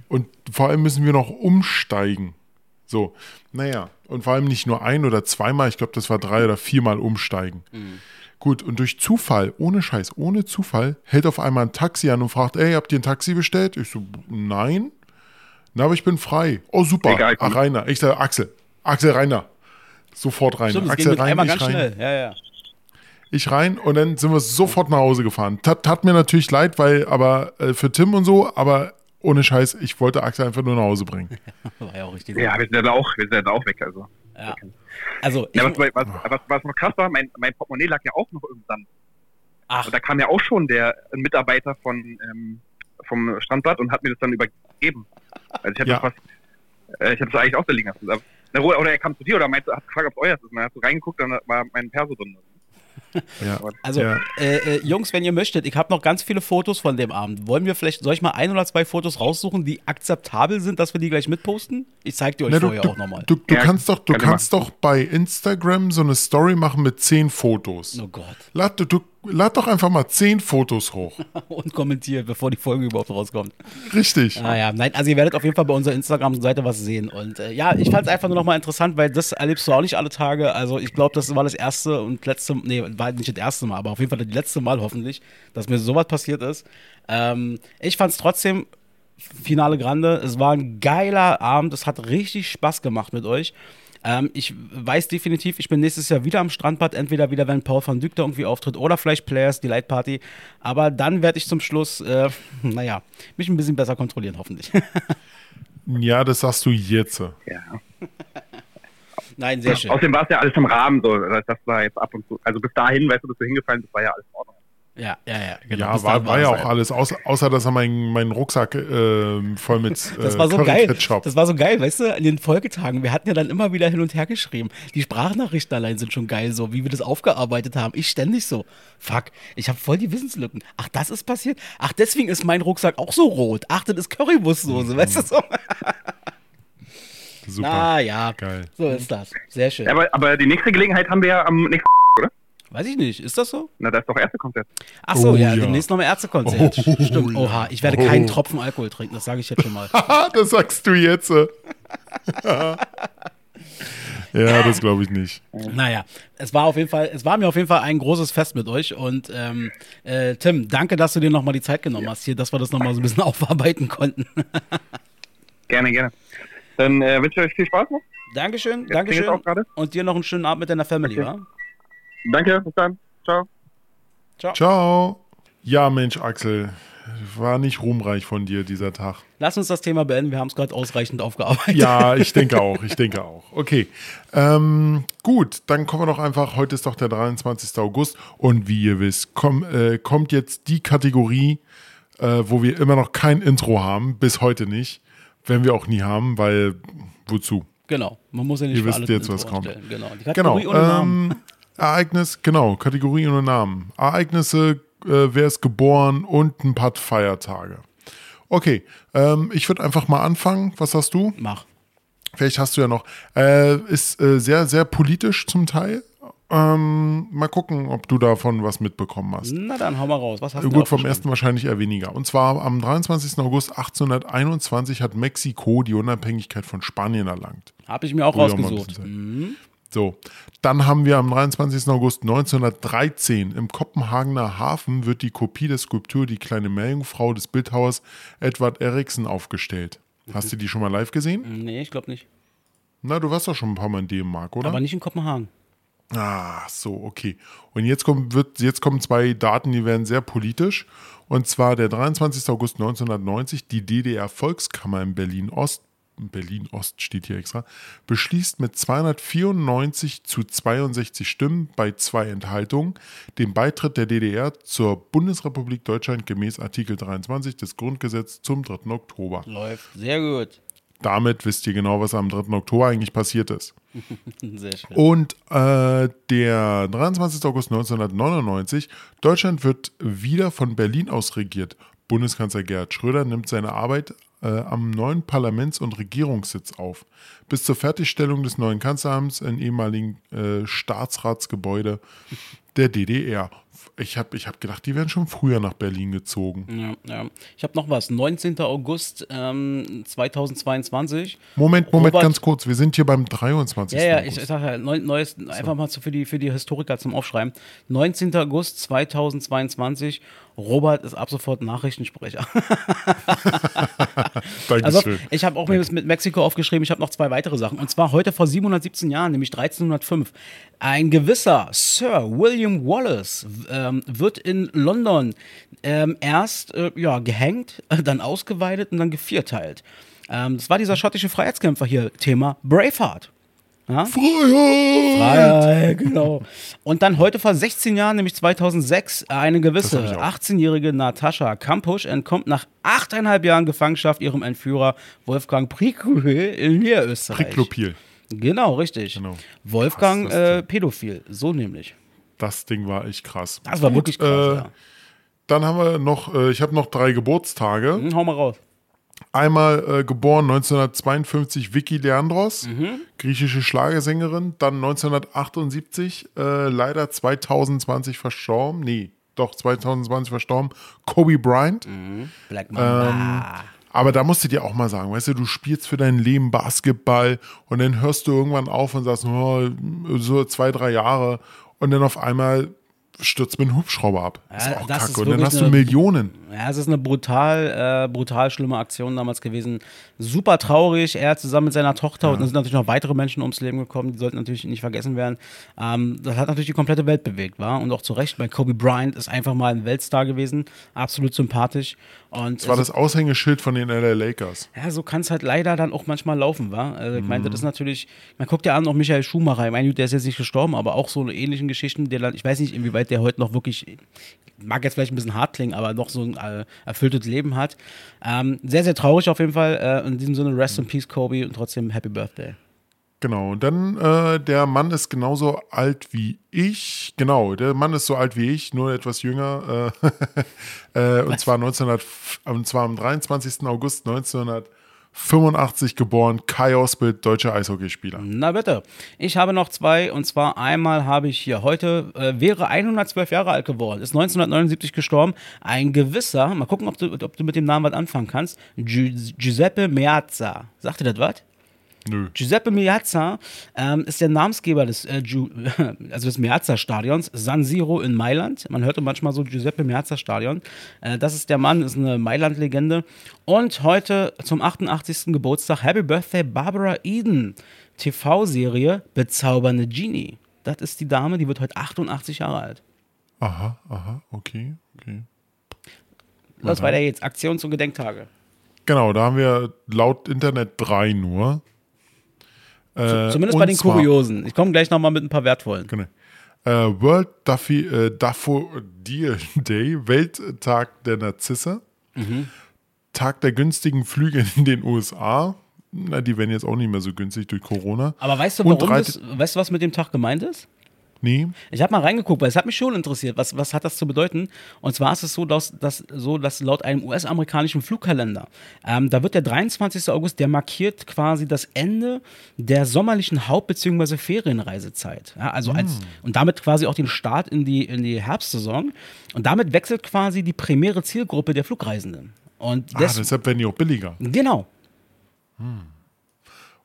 und vor allem müssen wir noch umsteigen. So, naja, und vor allem nicht nur ein oder zweimal, ich glaube, das war drei oder viermal umsteigen. Mhm. Gut, und durch Zufall, ohne Scheiß, ohne Zufall, hält auf einmal ein Taxi an und fragt, ey, habt ihr ein Taxi bestellt? Ich so, nein. Na, aber ich bin frei. Oh, super. Egal, Ach, Rainer. Ich sage, Axel. Axel Rainer. Sofort rein. Stimmt, Axel rein, ich rein. Ja, ja. Ich rein und dann sind wir sofort nach Hause gefahren. Tat, tat mir natürlich leid, weil, aber äh, für Tim und so, aber ohne Scheiß, ich wollte Axel einfach nur nach Hause bringen. [LAUGHS] War ja auch richtig. Ja, wir sind ja auch, wir sind ja auch weg, also. Ja. Also, ja, was, was, was, was, noch krass war, mein, mein Portemonnaie lag ja auch noch irgendwann. Ach. Und da kam ja auch schon der Mitarbeiter von, ähm, vom Strandblatt und hat mir das dann übergeben. Also ich hätte ja. das fast, äh, ich das eigentlich auch da liegen lassen. Oder er kam zu dir oder meinte, hat gefragt, ob es euer ist. Und dann hast du reingeguckt, dann war mein Perso drin. [LAUGHS] Ja. Also, ja. Äh, äh, Jungs, wenn ihr möchtet, ich habe noch ganz viele Fotos von dem Abend. Wollen wir vielleicht, soll ich mal ein oder zwei Fotos raussuchen, die akzeptabel sind, dass wir die gleich mitposten? Ich zeig dir euch Na, vorher du, auch nochmal. Du, du ja, kannst doch, du kannst doch bei Instagram so eine Story machen mit zehn Fotos. Oh Gott. Lad, du, lad doch einfach mal zehn Fotos hoch. [LAUGHS] Und kommentiert, bevor die Folge überhaupt rauskommt. Richtig. Ah ja, nein, also ihr werdet auf jeden Fall bei unserer Instagram-Seite was sehen. Und äh, ja, ich fand es einfach nur nochmal interessant, weil das erlebst du auch nicht alle Tage. Also ich glaube, das war das erste und letzte, nee, war nicht das erste Mal, aber auf jeden Fall das letzte Mal hoffentlich, dass mir sowas passiert ist. Ähm, ich fand es trotzdem Finale Grande. Es war ein geiler Abend. Es hat richtig Spaß gemacht mit euch. Ähm, ich weiß definitiv, ich bin nächstes Jahr wieder am Strandbad, entweder wieder, wenn Paul van Dyk da irgendwie auftritt oder vielleicht Players, die Light Party. Aber dann werde ich zum Schluss, äh, naja, mich ein bisschen besser kontrollieren, hoffentlich. [LAUGHS] ja, das sagst du jetzt. Ja. Nein, sehr schön. Außerdem war es ja alles im Rahmen so. Das war jetzt ab und zu. Also bis dahin, weißt du, bist du hingefallen, das war ja alles in Ordnung. Ja, ja, ja. Genau. Ja, war, war ja auch alles, außer, außer dass er meinen mein Rucksack äh, voll mit [LAUGHS] äh, Das war so geil. Das war so geil, weißt du, in den Folgetagen. Wir hatten ja dann immer wieder hin und her geschrieben. Die Sprachnachrichten allein sind schon geil, so wie wir das aufgearbeitet haben. Ich ständig so, fuck, ich habe voll die Wissenslücken. Ach, das ist passiert? Ach, deswegen ist mein Rucksack auch so rot. Ach, das ist Currywurstsoße, mhm. weißt du so. [LAUGHS] Super. Ah ja, geil. so ist das. Sehr schön. Aber, aber die nächste Gelegenheit haben wir ja am nächsten Weiß ich nicht. Ist das so? Na, das ist doch Ärztekonzert. Ach so, oh, ja, ja, demnächst noch ein Ärztekonzert. Oh, Stimmt. Oha, ich werde oh. keinen Tropfen Alkohol trinken, das sage ich jetzt schon mal. [LAUGHS] das sagst du jetzt. [LAUGHS] ja, das glaube ich nicht. Naja, es war auf jeden Fall, es war mir auf jeden Fall ein großes Fest mit euch. Und ähm, äh, Tim, danke, dass du dir nochmal die Zeit genommen ja. hast hier, dass wir das nochmal so ein bisschen [LAUGHS] aufarbeiten konnten. gerne, gerne. Dann äh, wünsche ich euch viel Spaß noch. Dankeschön, Jetzt Dankeschön. Und dir noch einen schönen Abend mit deiner Family, okay. wa? Danke, bis dann. Ciao. Ciao. Ciao. Ja, Mensch, Axel. War nicht ruhmreich von dir dieser Tag. Lass uns das Thema beenden. Wir haben es gerade ausreichend aufgearbeitet. Ja, [LAUGHS] ich denke auch. Ich denke auch. Okay. Ähm, gut, dann kommen wir doch einfach. Heute ist doch der 23. August. Und wie ihr wisst, komm, äh, kommt jetzt die Kategorie, äh, wo wir immer noch kein Intro haben. Bis heute nicht. Werden wir auch nie haben, weil wozu? Genau. Man muss ja nicht Ihr wisst jetzt, was kommt. Genau. Die Kategorie genau. ohne Namen. Ähm, [LAUGHS] Ereignis, genau, Kategorie und Namen. Ereignisse, äh, wer ist geboren und ein paar Feiertage. Okay, ähm, ich würde einfach mal anfangen. Was hast du? Mach. Vielleicht hast du ja noch. Äh, ist äh, sehr, sehr politisch zum Teil. Ähm, mal gucken, ob du davon was mitbekommen hast. Na dann, hau mal raus. Was hast du Gut, vom ersten wahrscheinlich eher weniger. Und zwar am 23. August 1821 hat Mexiko die Unabhängigkeit von Spanien erlangt. Habe ich mir auch rausgesucht. Mhm. So, dann haben wir am 23. August 1913 im Kopenhagener Hafen wird die Kopie der Skulptur Die kleine Meerjungfrau des Bildhauers Edward Eriksen aufgestellt. Hast du die schon mal live gesehen? Nee, ich glaube nicht. Na, du warst doch schon ein paar Mal in Dänemark, oder? Aber nicht in Kopenhagen. Ah, so, okay. Und jetzt, kommt, wird, jetzt kommen zwei Daten, die werden sehr politisch. Und zwar der 23. August 1990, die DDR-Volkskammer in Berlin-Ost, Berlin-Ost steht hier extra, beschließt mit 294 zu 62 Stimmen bei zwei Enthaltungen den Beitritt der DDR zur Bundesrepublik Deutschland gemäß Artikel 23 des Grundgesetzes zum 3. Oktober. Läuft sehr gut. Damit wisst ihr genau, was am 3. Oktober eigentlich passiert ist. [LAUGHS] Sehr schön. Und äh, der 23. August 1999, Deutschland wird wieder von Berlin aus regiert. Bundeskanzler Gerhard Schröder nimmt seine Arbeit äh, am neuen Parlaments- und Regierungssitz auf. Bis zur Fertigstellung des neuen Kanzleramts im ehemaligen äh, Staatsratsgebäude der DDR. Ich habe ich hab gedacht, die wären schon früher nach Berlin gezogen. Ja, ja. Ich habe noch was. 19. August ähm, 2022. Moment, Moment, Robert- ganz kurz. Wir sind hier beim 23. Ja, ja, ich, August. ich sage ja, neu, neues, einfach mal so für die, für die Historiker zum Aufschreiben. 19. August 2022. Robert ist ab sofort Nachrichtensprecher. [LAUGHS] Also, Dankeschön. ich habe auch mir das mit Mexiko aufgeschrieben. Ich habe noch zwei weitere Sachen. Und zwar heute vor 717 Jahren, nämlich 1305. Ein gewisser Sir William Wallace ähm, wird in London ähm, erst äh, ja, gehängt, [LAUGHS] dann ausgeweidet und dann gevierteilt. Ähm, das war dieser schottische Freiheitskämpfer hier, Thema Braveheart. Ja? Freiheit! Freiheit, genau. Und dann heute vor 16 Jahren, nämlich 2006, eine gewisse Das hab ich auch. 18-jährige Natascha Kampusch entkommt nach achteinhalb Jahren Gefangenschaft ihrem Entführer Wolfgang Priklopil in Niederösterreich. Priklopil. Genau, richtig. Genau. Wolfgang äh, Pädophil, so nämlich. Das Ding war echt krass. Das war wirklich krass, äh, ja. Dann haben wir noch, äh, ich habe noch drei Geburtstage. Hm, hau mal raus. Einmal äh, geboren 1952 Vicky Leandros, Mhm. griechische Schlagersängerin. Dann 1978, äh, leider 2020 verstorben. Nee, doch 2020 verstorben. Kobe Bryant. Black Mamba. Aber da musst du dir auch mal sagen, weißt du, du spielst für dein Leben Basketball und dann hörst du irgendwann auf und sagst, oh, so zwei, drei Jahre und dann auf einmal stürzt mit einem Hubschrauber ab. Das ist Ja, auch kacke. Und dann hast du eine- Millionen. Ja, es ist eine brutal, äh, brutal schlimme Aktion damals gewesen. Super traurig. Er zusammen mit seiner Tochter und es sind natürlich noch weitere Menschen ums Leben gekommen, die sollten natürlich nicht vergessen werden. Ähm, das hat natürlich die komplette Welt bewegt, war und auch zu Recht. Bei Kobe Bryant ist einfach mal ein Weltstar gewesen, absolut sympathisch. Und Das war so- das Aushängeschild von den LA Lakers. ja, so kann es halt leider dann auch manchmal laufen, war. Also ich meine, Mhm. das ist natürlich, man guckt ja an, auch Michael Schumacher, ich meine, der ist jetzt nicht gestorben, aber auch so eine ähnlichen Geschichten, der dann, ich weiß nicht, inwieweit der heute noch wirklich, mag jetzt vielleicht ein bisschen hart klingen, aber noch so ein äh, erfülltes Leben hat. Ähm, sehr, sehr traurig auf jeden Fall. Äh, in diesem Sinne, rest in peace, Kobe, und trotzdem Happy Birthday. Genau, und dann äh, der Mann ist genauso alt wie ich. Genau, der Mann ist so alt wie ich, nur etwas jünger. Äh, [LAUGHS] äh, und, zwar 1900, und zwar am 23. August 1985 geboren, Kai Osbild, deutscher Eishockeyspieler. Na bitte. Ich habe noch zwei und zwar einmal habe ich hier heute, äh, wäre 112 Jahre alt geworden, ist 1979 gestorben, ein gewisser, mal gucken, ob du, ob du mit dem Namen was anfangen kannst, Gi Giuseppe Meazza. Sagt ihr das was? Nö. Giuseppe Meazza ähm, ist der Namensgeber des, äh, [LAUGHS] also des Meazza-Stadions, San Siro in Mailand. Man hörte manchmal so Giuseppe Meazza-Stadion. Äh, das ist der Mann, ist eine Mailand-Legende. Und heute zum 88. Geburtstag Happy Birthday Barbara Eden. TV-Serie Bezaubernde Genie. Das ist die Dame, die wird heute 88 Jahre alt. Aha, aha, okay, okay. Los weiter jetzt. Aktion zu Gedenktage. Genau, da haben wir laut Internet drei nur. Äh, Zumindest bei den zwar- Kuriosen. Ich komme gleich nochmal mit ein paar wertvollen. Genau. Äh, World Daffy, äh, Daffodil Day, Welttag der Narzisse, Mhm. Tag der günstigen Flüge in den USA. Na, die werden jetzt auch nicht mehr so günstig durch Corona. Aber weißt du, warum das, weißt du, was mit dem Tag gemeint ist? Nee, Ich habe mal reingeguckt, weil es hat mich schon interessiert, was, was hat das zu bedeuten? Und zwar ist es so, dass, dass, so, dass laut einem US-amerikanischen Flugkalender, ähm, da wird der 23. August, der markiert quasi das Ende der sommerlichen Haupt- bzw. Ferienreisezeit. Ja, also als, und damit quasi auch den Start in die, in die Herbstsaison. Und damit wechselt quasi die primäre Zielgruppe der Flugreisenden. Und ah, des, deshalb werden die auch billiger. genau.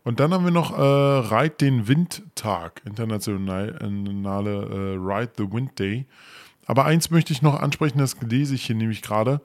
Und dann haben wir noch äh, Ride den Windtag, internationale äh, Ride the Wind Day. Aber eins möchte ich noch ansprechen, das lese ich hier nämlich gerade.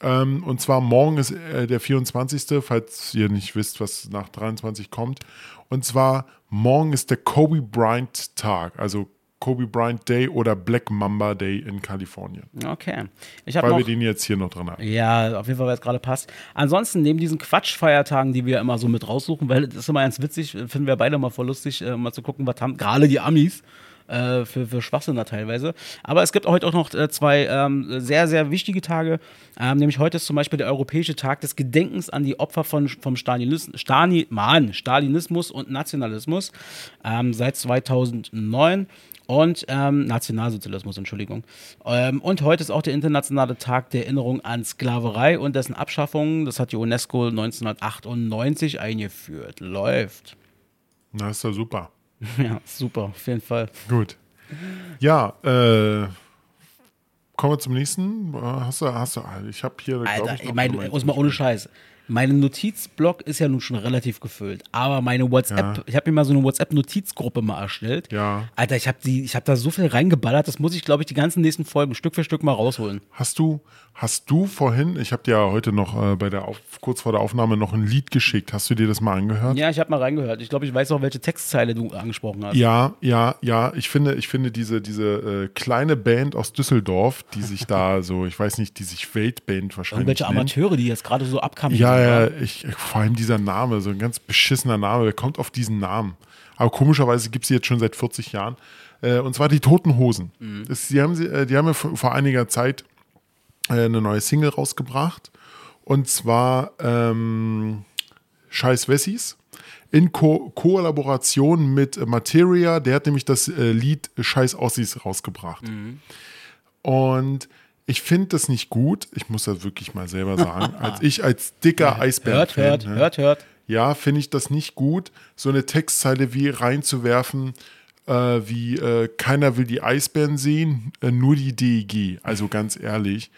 Ähm, und zwar morgen ist äh, der 24., falls ihr nicht wisst, was nach 23 kommt. Und zwar morgen ist der Kobe Bryant Tag. Also Kobe Bryant Day oder Black Mamba Day in Kalifornien. Okay. Weil noch. wir den jetzt hier noch drin haben. Ja, auf jeden Fall, weil es gerade passt. Ansonsten, neben diesen Quatschfeiertagen, die wir immer so mit raussuchen, weil das ist immer ganz witzig, finden wir beide mal voll lustig, äh, mal zu gucken, was haben gerade die Amis äh, für, für Schwachsinn da teilweise. Aber es gibt heute auch noch äh, zwei ähm, sehr, sehr wichtige Tage. Ähm, nämlich heute ist zum Beispiel der Europäische Tag des Gedenkens an die Opfer von, vom Stalinismus, Stani, Mann, Stalinismus und Nationalismus ähm, seit 2009 und ähm, Nationalsozialismus, Entschuldigung. Ähm, und heute ist auch der internationale Tag der Erinnerung an Sklaverei und dessen Abschaffung. Das hat die UNESCO 1998 eingeführt. Läuft. Na, ist doch super. [LAUGHS] Ja, super, auf jeden Fall. Gut. Ja, äh, kommen wir zum nächsten. Äh, Hast du, hast du, ich habe hier, Alter, ich, ich meine, muss mal ohne Scheiß. Mein Notizblock ist ja nun schon relativ gefüllt, aber meine WhatsApp, Ja. ich habe mir mal so eine WhatsApp-Notizgruppe mal erstellt. Ja. Alter, ich habe die, ich habe da so viel reingeballert, das muss ich, glaube ich, die ganzen nächsten Folgen Stück für Stück mal rausholen. Hast du, hast du vorhin, ich habe dir ja heute noch äh, bei der Auf, kurz vor der Aufnahme noch ein Lied geschickt. Hast du dir das mal angehört? Ja, ich habe mal reingehört. Ich glaube, ich weiß auch, welche Textzeile du angesprochen hast. Ja, ja, ja. Ich finde, ich finde diese, diese äh, kleine Band aus Düsseldorf, die sich da [LAUGHS] so, ich weiß nicht, die sich Weltband wahrscheinlich Irgendwelche nennt. Amateure, die jetzt gerade so abkamen. Ja, ja, ich, vor allem dieser Name, so ein ganz beschissener Name, wer kommt auf diesen Namen? Aber komischerweise gibt es sie jetzt schon seit 40 Jahren. Äh, und zwar die Toten Hosen. Das, die, haben sie, äh, die haben ja vor, einiger Zeit äh, eine neue Single rausgebracht. Und zwar ähm, Scheiß Wessis in Ko Kollaboration mit äh, Materia. Der hat nämlich das äh, Lied Scheiß Ossis rausgebracht. Und ich finde das nicht gut. Ich muss das wirklich mal selber sagen. [LAUGHS] Als ich als dicker Eisbär. Hört, hört, ne? hört, hört. Ja, finde ich das nicht gut, so eine Textzeile wie reinzuwerfen, äh, wie äh, keiner will die Eisbären sehen, äh, nur die DEG. Also ganz ehrlich.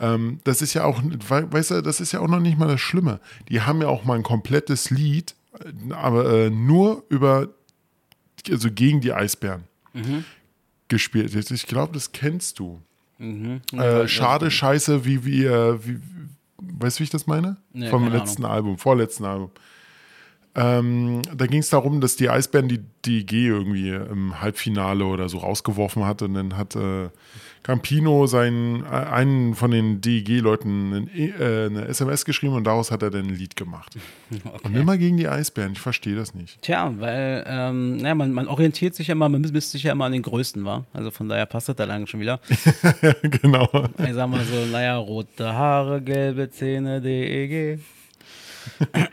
Ähm, das ist ja auch, we- weißt du, das ist ja auch noch nicht mal das Schlimme. Die haben ja auch mal ein komplettes Lied, äh, aber äh, nur über, also gegen die Eisbären gespielt. Jetzt, Ich glaube, das kennst du. Äh, schade, scheiße, wie, wie, äh, wie, weißt du, wie ich das meine? Nee, Vom letzten Album, vorletzten Album. Ähm, da ging es darum, dass die Eisbären die DG irgendwie im Halbfinale oder so rausgeworfen hat und dann hat äh, Campino seinen, äh, einen von den DEG-Leuten äh, eine SMS geschrieben und daraus hat er dann ein Lied gemacht. [LAUGHS] Und immer gegen die Eisbären, ich verstehe das nicht. Tja, weil, ähm, naja, man, man orientiert sich ja immer, man misst sich ja immer an den Größten, war. Also von daher passt das da lange schon wieder. [LAUGHS] genau. Ich sag mal so, naja, rote Haare, gelbe Zähne, DEG.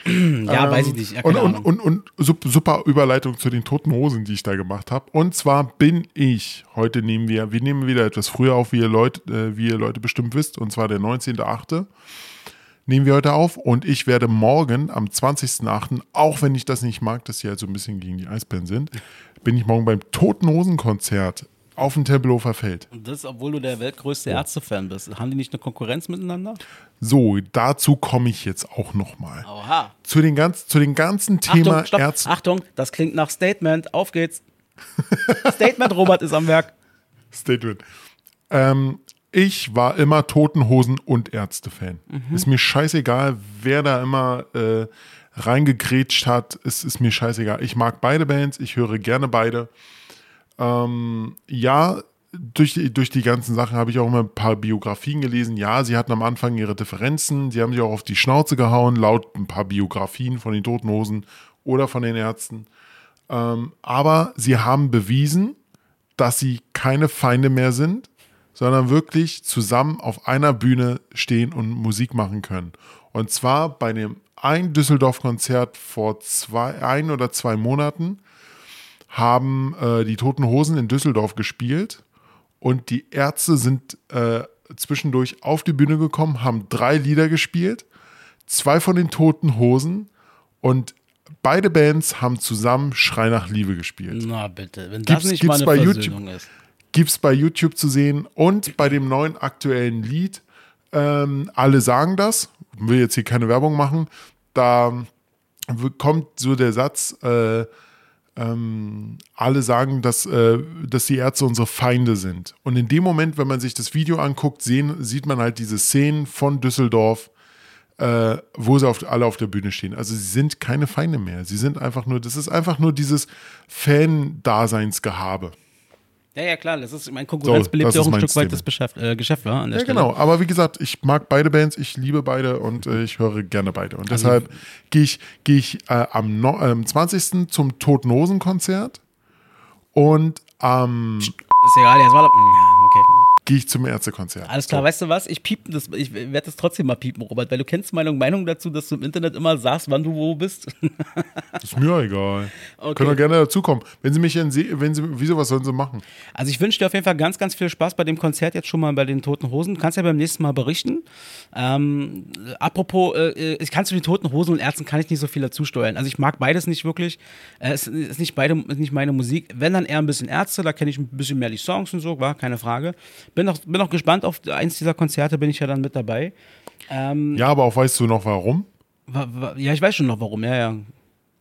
Ja, weiß ich nicht. Ja, und, und, und, und sup- super Überleitung zu den toten Hosen, die ich da gemacht habe. Und zwar bin ich, heute nehmen wir, wir nehmen wieder etwas früher auf, wie ihr Leute, äh, wie ihr Leute bestimmt wisst, und zwar der 19.8. Nehmen wir heute auf und ich werde morgen am 20.8., auch wenn ich das nicht mag, dass sie halt so ein bisschen gegen die Eisbären sind, bin ich morgen beim Toten Hosen Konzert auf dem Tempelhofer Feld. Und das, obwohl du der weltgrößte Ärztefan bist. Haben die nicht eine Konkurrenz miteinander? So, dazu komme ich jetzt auch nochmal. Oha. Zu, den ganz, zu den ganzen Thema Achtung. Ärzte. Achtung, das klingt nach Statement. Auf geht's. [LAUGHS] Statement, Robert ist am Werk. Statement. Ähm, ich war immer Totenhosen und Ärzte-Fan. Ist mir scheißegal, wer da immer äh, reingegrätscht hat. Es ist mir scheißegal. Ich mag beide Bands, ich höre gerne beide. Ähm, ja, durch die, durch die ganzen Sachen habe ich auch immer ein paar Biografien gelesen. Ja, sie hatten am Anfang ihre Differenzen, sie haben sich auch auf die Schnauze gehauen, laut ein paar Biografien von den Totenhosen oder von den Ärzten. Ähm, aber sie haben bewiesen, dass sie keine Feinde mehr sind, sondern wirklich zusammen auf einer Bühne stehen und Musik machen können. Und zwar bei dem ein Düsseldorf-Konzert vor zwei, ein oder zwei Monaten haben äh, die Toten Hosen in Düsseldorf gespielt und die Ärzte sind äh, zwischendurch auf die Bühne gekommen, haben drei Lieder gespielt, zwei von den Toten Hosen und beide Bands haben zusammen Schrei nach Liebe gespielt. Na bitte, wenn Gibt's- das nicht gibt's mal bei eine YouTube? Versöhnung ist. gibt es bei YouTube zu sehen und bei dem neuen aktuellen Lied. Ähm, alle sagen das, will jetzt hier keine Werbung machen. Da kommt so der Satz, äh, ähm, alle sagen, dass, äh, dass die Ärzte unsere Feinde sind. Und in dem Moment, wenn man sich das Video anguckt, sehen, sieht man halt diese Szenen von Düsseldorf, äh, wo sie auf, alle auf der Bühne stehen. Also sie sind keine Feinde mehr. Sie sind einfach nur, das ist einfach nur dieses Fan-Daseinsgehabe. Ja, ja, klar, das ist, mein Konkurrenz So, belebt ja auch ein Stück weit das Geschäft, äh, Geschäft war an der Ja, Stelle. genau. Aber wie gesagt, ich mag beide Bands, ich liebe beide und äh, ich höre gerne beide. Und Also deshalb gehe ich, gehe ich äh, am no äh, am 20. zum Toten Hosen Konzert und am Ist egal, jetzt war das. Gehe ich zum Ärztekonzert. Alles klar, weißt du was? Ich piepen das, ich werde das trotzdem mal piepen, Robert, weil du kennst meine Meinung dazu, dass du im Internet immer sagst, wann du wo bist. [LAUGHS] Ist mir egal. Okay. Können doch gerne dazukommen. Wenn sie mich in See, wenn sie, wieso, was sollen sie machen? Also ich wünsche dir auf jeden Fall ganz, ganz viel Spaß bei dem Konzert jetzt schon mal bei den Toten Hosen. Du kannst ja beim nächsten Mal berichten. Ähm, apropos, äh, ich kann zu den Toten Hosen und Ärzten kann ich nicht so viel dazu steuern. Also ich mag beides nicht wirklich. Äh, es ist nicht beide, ist nicht meine Musik. Wenn dann eher ein bisschen Ärzte, da kenne ich ein bisschen mehr die Songs und so, war keine Frage. Bin auch, bin auch gespannt auf eins dieser Konzerte, bin ich ja dann mit dabei. Ähm, Ja, aber auch weißt du noch warum? Wa- wa- Ja, ich weiß schon noch warum, ja, ja.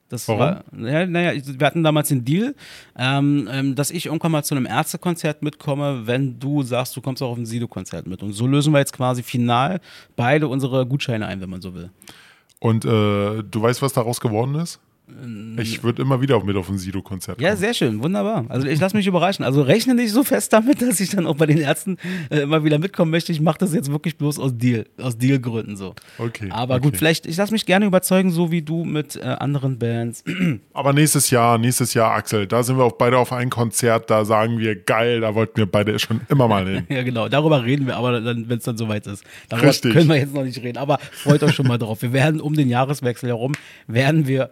Das Warum? war, ja, naja, wir hatten damals den Deal, ähm, ähm, dass ich irgendwann mal zu einem Ärztekonzert mitkomme, wenn du sagst, du kommst auch auf ein Sido-Konzert mit. Und so lösen wir jetzt quasi final beide unsere Gutscheine ein, wenn man so will. Und äh, du weißt, was daraus geworden ist? Ich würde immer wieder mit auf ein Sido-Konzert kommen. Ja, sehr schön, wunderbar. Also ich lasse mich überraschen. Also rechne nicht so fest damit, dass ich dann auch bei den Ärzten äh, immer wieder mitkommen möchte. Ich mache das jetzt wirklich bloß aus Deal, aus Dealgründen so. Okay, Aber okay. gut, vielleicht, ich lasse mich gerne überzeugen, so wie du mit äh, anderen Bands. [CLEARS THROAT] Aber nächstes Jahr, nächstes Jahr, Axel, da sind wir auch beide auf ein Konzert, da sagen wir, geil, da wollten wir beide schon immer mal hin. [LAUGHS] Ja, genau. Darüber reden wir, aber dann, wenn es dann soweit ist. Darüber Richtig. können wir jetzt noch nicht reden. Aber freut euch schon mal drauf. Wir werden um den Jahreswechsel herum, werden wir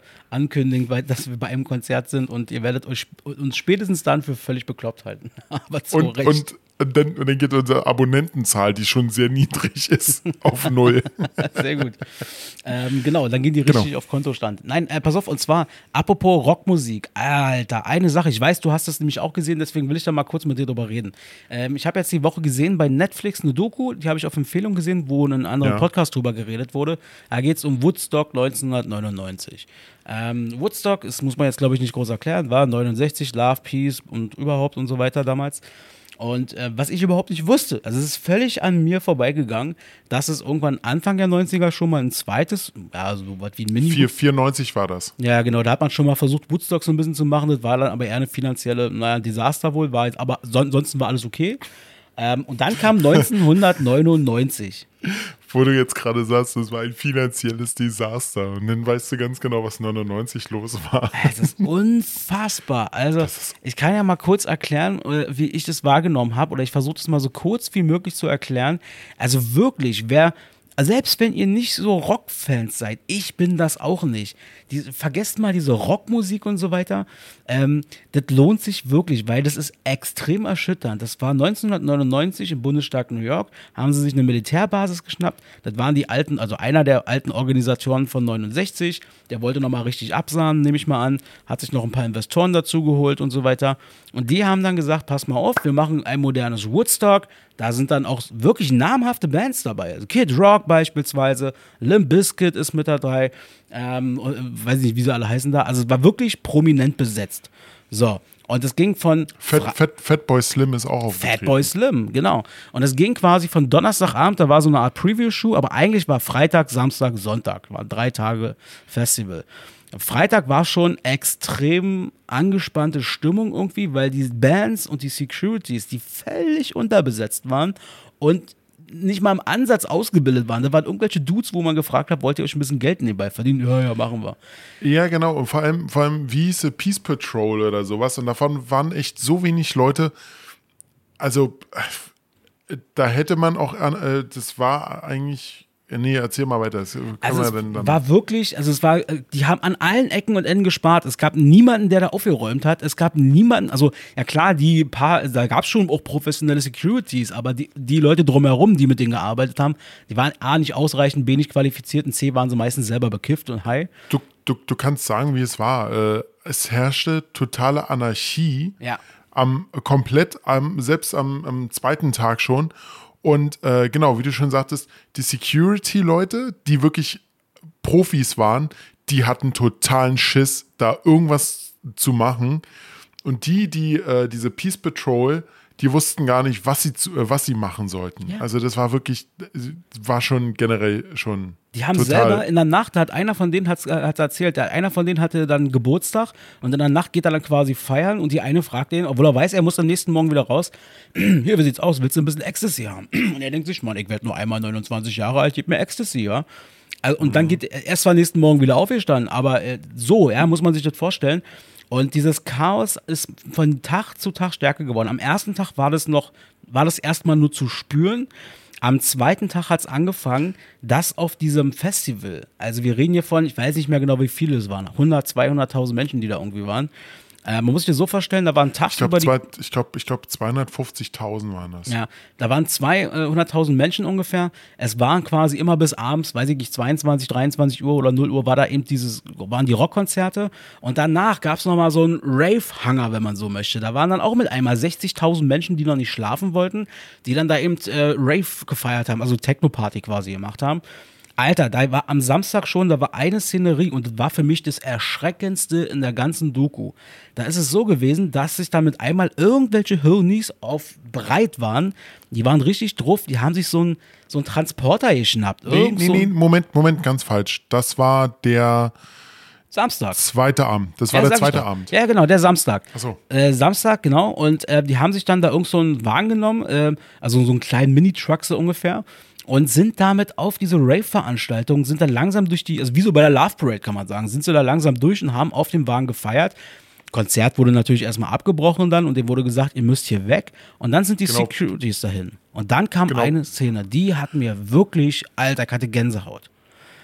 ankündigen, weil- dass wir bei einem Konzert sind und ihr werdet euch uns spätestens dann für völlig bekloppt halten. [LAUGHS] aber zu Und, Recht. und, und, dann, und dann geht unsere Abonnentenzahl, die schon sehr niedrig ist, [LAUGHS] auf null. Sehr gut. ähm, genau, dann gehen die Genau. richtig auf Kontostand. Nein, äh, pass auf, und zwar, apropos Rockmusik. Alter, eine Sache, ich weiß, du hast das nämlich auch gesehen, deswegen will ich da mal kurz mit dir drüber reden. Ähm, ich habe jetzt die Woche gesehen bei Netflix eine Doku, die habe ich auf Empfehlung gesehen, wo in einem anderen Ja. Podcast drüber geredet wurde. Da geht es um Woodstock 1999. Ähm, Woodstock, das muss man jetzt, glaube ich, nicht groß erklären, war 69, Love, Peace und überhaupt und so weiter damals. Und äh, was ich überhaupt nicht wusste, also es ist völlig an mir vorbeigegangen, dass es irgendwann Anfang der 90er schon mal ein zweites, ja, so was wie ein Mini. 4, 94 war das. Ja, genau, da hat man schon mal versucht, Woodstock so ein bisschen zu machen. Das war dann aber eher eine finanzielle, naja, ein Desaster wohl, war jetzt, aber son ansonsten war alles okay. Ähm, und dann kam [LAUGHS] 1999. [LAUGHS] Wo du jetzt gerade sagst, das war ein finanzielles Desaster. Und dann weißt du ganz genau, was 99 los war. Es ist [LAUGHS] unfassbar. Also, ich kann ja mal kurz erklären, äh, wie ich das wahrgenommen habe, oder ich versuche das mal so kurz wie möglich zu erklären. Also wirklich, wer, selbst wenn ihr nicht so Rockfans seid, ich bin das auch nicht. Die, vergesst mal diese Rockmusik und so weiter. Ähm, das lohnt sich wirklich, weil das ist extrem erschütternd. Das war 1999 im Bundesstaat New York, haben sie sich eine Militärbasis geschnappt. Das waren die alten, also einer der alten Organisatoren von 69. Der wollte nochmal richtig absahnen, nehme ich mal an. Hat sich noch ein paar Investoren dazu geholt und so weiter. Und die haben dann gesagt: Pass mal auf, wir machen ein modernes Woodstock. Da sind dann auch wirklich namhafte Bands dabei. Also Kid Rock beispielsweise, Limp Bizkit ist mit dabei. Ähm, äh, weiß nicht, wie sie alle heißen da. Also es war wirklich prominent besetzt. So. Und es ging von Fat, Fat, Fatboy Slim ist auch aufgetreten. Fatboy Slim, genau. Und es ging quasi von Donnerstagabend, da war so eine Art Preview-Show, aber eigentlich war Freitag, Samstag, Sonntag, war drei Tage Festival. Freitag war schon extrem angespannte Stimmung irgendwie, weil die Bands und die Securities, die völlig unterbesetzt waren und nicht mal im Ansatz ausgebildet waren. Da waren irgendwelche Dudes, wo man gefragt hat, wollt ihr euch ein bisschen Geld nebenbei verdienen? Ja, ja, machen wir. Ja, genau. Und vor allem, vor allem, wie hieß Peace Patrol oder sowas. Und davon waren echt so wenig Leute. Also, da hätte man auch, äh, das war eigentlich. Nee, erzähl mal weiter. Also wir es denn dann. war wirklich, also es war, äh, die haben an allen Ecken und Enden gespart. Es gab niemanden, der da aufgeräumt hat. Es gab niemanden, also ja klar, die paar, da gab es schon auch professionelle Securities, aber die, die Leute drumherum, die mit denen gearbeitet haben, die waren A nicht ausreichend, B nicht qualifiziert und C waren sie meistens selber bekifft und high. du, du, du kannst sagen, wie es war. Äh, es herrschte totale Anarchie. Ja. Am, komplett, am, selbst am, am zweiten Tag schon. Und äh, genau, wie du schon sagtest, die Security-Leute, die wirklich Profis waren, die hatten totalen Schiss, da irgendwas zu machen. Und die, die, äh, diese Peace Patrol, die wussten gar nicht, was sie, zu, äh, was sie machen sollten. Ja. Also das war wirklich, war schon generell schon. Die haben selber in der Nacht, hat einer von denen hat's, äh, erzählt, der, einer von denen hatte dann Geburtstag und in der Nacht geht er dann quasi feiern und die eine fragt ihn, obwohl er weiß, er muss am nächsten Morgen wieder raus, [CLEARS THROAT] hier, wie sieht's aus, willst du ein bisschen Ecstasy haben? [CLEARS THROAT] Und er denkt sich, Mann, ich werde nur einmal 29 Jahre alt, gib mir Ecstasy, ja. Also, und dann geht er erst zwar nächsten Morgen wieder aufgestanden, aber äh, so, ja, muss man sich das vorstellen. Und dieses Chaos ist von Tag zu Tag stärker geworden. Am ersten Tag war das noch, war das erstmal nur zu spüren. Am zweiten Tag hat es angefangen, dass auf diesem Festival, also wir reden hier von, ich weiß nicht mehr genau, wie viele es waren, 100, 200.000 Menschen, die da irgendwie waren. Äh, man muss sich das so vorstellen, da waren Ich glaube, tagsüber ich glaub, ich glaub 250.000 waren das. ja, da waren 200.000 Menschen ungefähr. Es waren quasi immer bis abends, weiß ich nicht, 22, 23 Uhr oder 0 Uhr war da eben dieses, waren die Rockkonzerte. Und danach gab es nochmal so einen Rave-Hanger, wenn man so möchte. Da waren dann auch mit einmal 60.000 Menschen, die noch nicht schlafen wollten, die dann da eben äh, Rave gefeiert haben, also Techno-Party quasi gemacht haben. Alter, da war am Samstag schon, da war eine Szenerie und das war für mich das Erschreckendste in der ganzen Doku. Da ist es so gewesen, dass sich damit einmal irgendwelche Hirnis auf breit waren. Die waren richtig drauf, die haben sich so einen so einen Transporter geschnappt. Nee, Irgend nee, nee, ein Moment, Moment, ganz falsch. Das war der Samstag. zweite Abend. Das war Ja, der ich zweite. Abend. Ja, genau, der Samstag. Ach so. Äh, Samstag, genau. Und äh, die haben sich dann da irgend so einen Wagen genommen, äh, also so einen kleinen Mini-Truck so ungefähr. Und sind damit auf diese Rave-Veranstaltung, sind dann langsam durch die, also wie so bei der Love Parade kann man sagen, sind sie da langsam durch und haben auf dem Wagen gefeiert. Konzert wurde natürlich erstmal abgebrochen dann und dem wurde gesagt, ihr müsst hier weg. Und dann sind die Genau. Securities dahin. Und dann kam Genau. eine Szene, die hat mir wirklich, Alter, ich hatte Gänsehaut.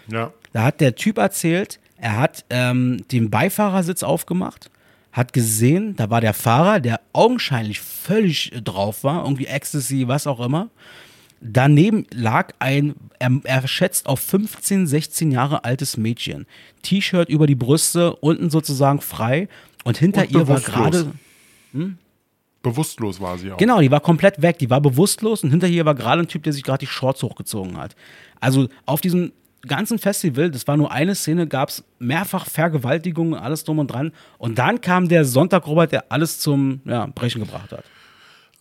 Ja. Da hat der Typ erzählt, er hat ähm, den Beifahrersitz aufgemacht, hat gesehen, da war der Fahrer, der augenscheinlich völlig drauf war, irgendwie Ecstasy, was auch immer. Daneben lag ein, er, er schätzt auf 15, 16 Jahre altes Mädchen. T-Shirt über die Brüste, unten sozusagen frei. Und hinter Und ihr war gerade. Bewusstlos war sie auch. Genau, die war komplett weg, die war bewusstlos und hinter ihr war gerade ein Typ, der sich gerade die Shorts hochgezogen hat. Also auf diesem ganzen Festival, das war nur eine Szene, gab es mehrfach Vergewaltigungen, alles drum und dran. Und dann kam der Sonntag, Robert, der alles zum ja, Brechen gebracht hat.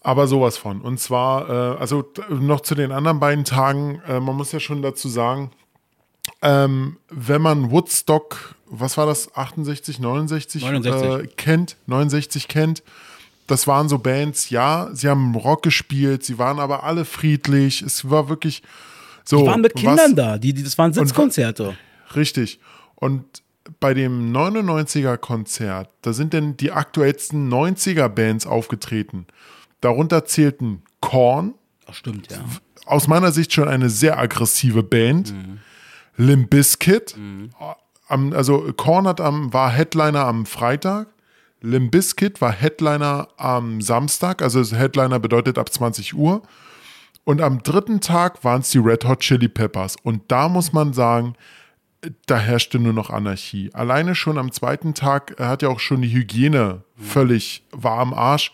Aber sowas von. Und zwar, äh, also noch zu den anderen beiden Tagen, äh, man muss ja schon dazu sagen, ähm, wenn man Woodstock, was war das, 68, 69, 69. Äh, kennt, 69 kennt, das waren so Bands, ja, sie haben Rock gespielt, sie waren aber alle friedlich, es war wirklich so. Die waren mit was- Kindern da, die, die, das waren Sitzkonzerte. Richtig. Und bei dem 99er Konzert, da sind denn die aktuellsten 90er Bands aufgetreten. Darunter zählten Korn, Ach, stimmt, ja. aus meiner Sicht schon eine sehr aggressive Band. Limp Bizkit, am, also Korn hat am, war Headliner am Freitag. Limp Bizkit war Headliner am Samstag, also Headliner bedeutet ab 20 Uhr. Und am dritten Tag waren es die Red Hot Chili Peppers. Und da muss man sagen, da herrschte nur noch Anarchie. Alleine schon am zweiten Tag hat ja auch schon die Hygiene völlig war am Arsch,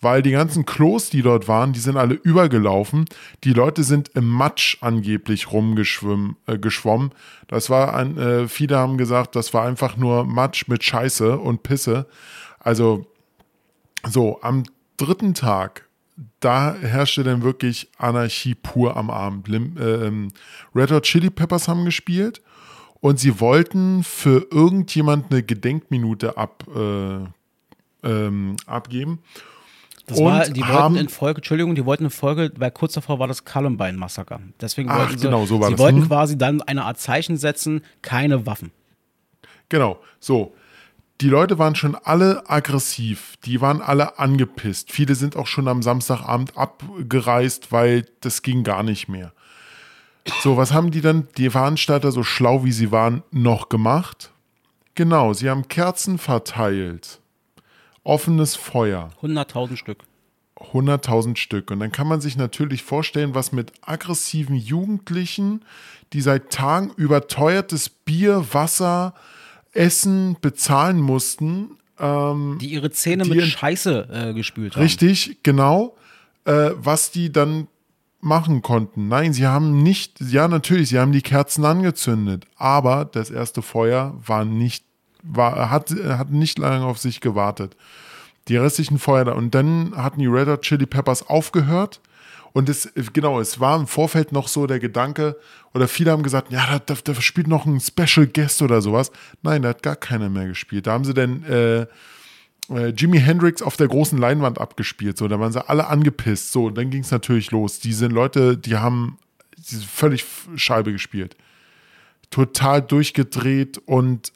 weil die ganzen Klos, die dort waren, die sind alle übergelaufen. Die Leute sind im Matsch angeblich rumgeschwommen. Äh. Das war ein, äh, viele haben gesagt, das war einfach nur Matsch mit Scheiße und Pisse. Also so, am dritten Tag, da herrschte dann wirklich Anarchie pur am Abend. Lim, ähm, Red Hot Chili Peppers haben gespielt und sie wollten für irgendjemand eine Gedenkminute ab, äh, ähm, abgeben. Das Und war, die wollten in Folge, Entschuldigung, die wollten in Folge, weil kurz davor war das Columbine-Massaker. Deswegen Ach, wollten sie, genau, so war sie das. wollten Hm. quasi dann eine Art Zeichen setzen, keine Waffen. Genau, so. Die Leute waren schon alle aggressiv, die waren alle angepisst. Viele sind auch schon am Samstagabend abgereist, weil das ging gar nicht mehr. So, was haben die dann, die Veranstalter, so schlau wie sie waren, noch gemacht? Genau, sie haben Kerzen verteilt. Offenes Feuer. 100.000 Stück. 100.000 Stück. Und dann kann man sich natürlich vorstellen, was mit aggressiven Jugendlichen, die seit Tagen überteuertes Bier, Wasser, Essen bezahlen mussten, Die ihre Zähne Die mit Scheiße äh, gespült haben. richtig, genau, äh, was die dann machen konnten. Nein, sie haben nicht, ja natürlich, sie haben die Kerzen angezündet, aber das erste Feuer war nicht, war, hat, hat nicht lange auf sich gewartet. Die restlichen Feuer da. Und dann hatten die Red Hot Chili Peppers aufgehört. Und es, genau, es war im Vorfeld noch so der Gedanke, oder viele haben gesagt, ja, da, da, da spielt noch ein Special Guest oder sowas. Nein, da hat gar keiner mehr gespielt. Da haben sie dann äh, äh, Jimi Hendrix auf der großen Leinwand abgespielt. So, da waren sie alle angepisst. So, dann ging es natürlich los. Die sind Leute, die haben die völlig Scheibe gespielt. Total durchgedreht und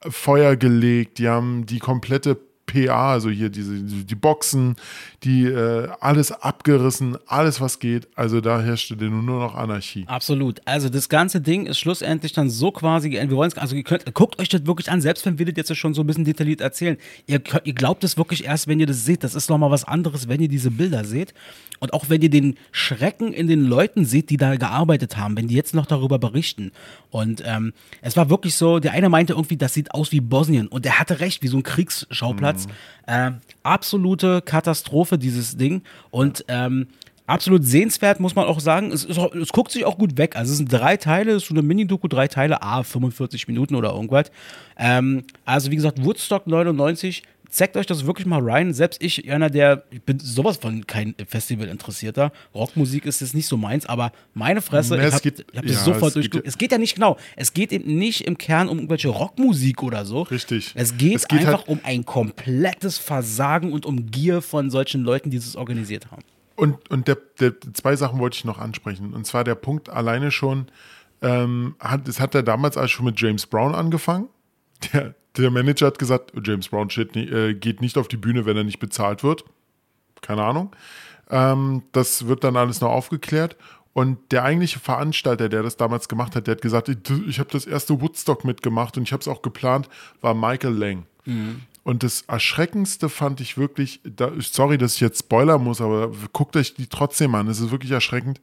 Feuer gelegt. Die haben die komplette PA, also hier diese, die Boxen, die äh, alles abgerissen, alles was geht. Also da herrschte nur noch Anarchie. Absolut. Also das ganze Ding ist schlussendlich dann so quasi. Wir wollen also ihr könnt, guckt euch das wirklich an, selbst wenn wir das jetzt schon so ein bisschen detailliert erzählen. Ihr, ihr glaubt es wirklich erst, wenn ihr das seht. Das ist nochmal was anderes, wenn ihr diese Bilder seht. Und auch wenn ihr den Schrecken in den Leuten seht, die da gearbeitet haben, wenn die jetzt noch darüber berichten. Und ähm, es war wirklich so, der eine meinte irgendwie, das sieht aus wie Bosnien. Und der hatte recht, wie so ein Kriegsschauplatz. Mhm. Äh, absolute Katastrophe, dieses Ding. Und ähm, absolut sehenswert, muss man auch sagen. Es, es, es, guckt sich auch gut weg. Also es sind drei Teile, es ist so eine Mini-Doku, drei Teile, a 45 Minuten oder irgendwas. Ähm, also wie gesagt, Woodstock 99 Zeigt euch das wirklich mal rein. Selbst ich, einer der, ich bin sowas von kein Festival interessierter. Rockmusik ist jetzt nicht so meins, aber meine Fresse, Ja, ich es habe hab das ja, sofort es geht durchgeguckt. Es geht ja nicht genau. Es geht eben nicht im Kern um irgendwelche Rockmusik oder so. Richtig. Es geht, Es geht einfach halt- um ein komplettes Versagen und um Gier von solchen Leuten, die es organisiert haben. Und, und der, der, zwei Sachen wollte ich noch ansprechen. Und zwar der Punkt alleine schon, ähm, hat, das hat er damals also schon mit James Brown angefangen. Der, der Manager hat gesagt, James Brown äh, geht nicht auf die Bühne, wenn er nicht bezahlt wird. Keine Ahnung. Ähm, das wird dann alles noch aufgeklärt. Und der eigentliche Veranstalter, der das damals gemacht hat, der hat gesagt, ich, ich habe das erste Woodstock mitgemacht und ich habe es auch geplant, war Michael Lang. Und das Erschreckendste fand ich wirklich, da, sorry, dass ich jetzt spoilern muss, aber guckt euch die trotzdem an, es ist wirklich erschreckend.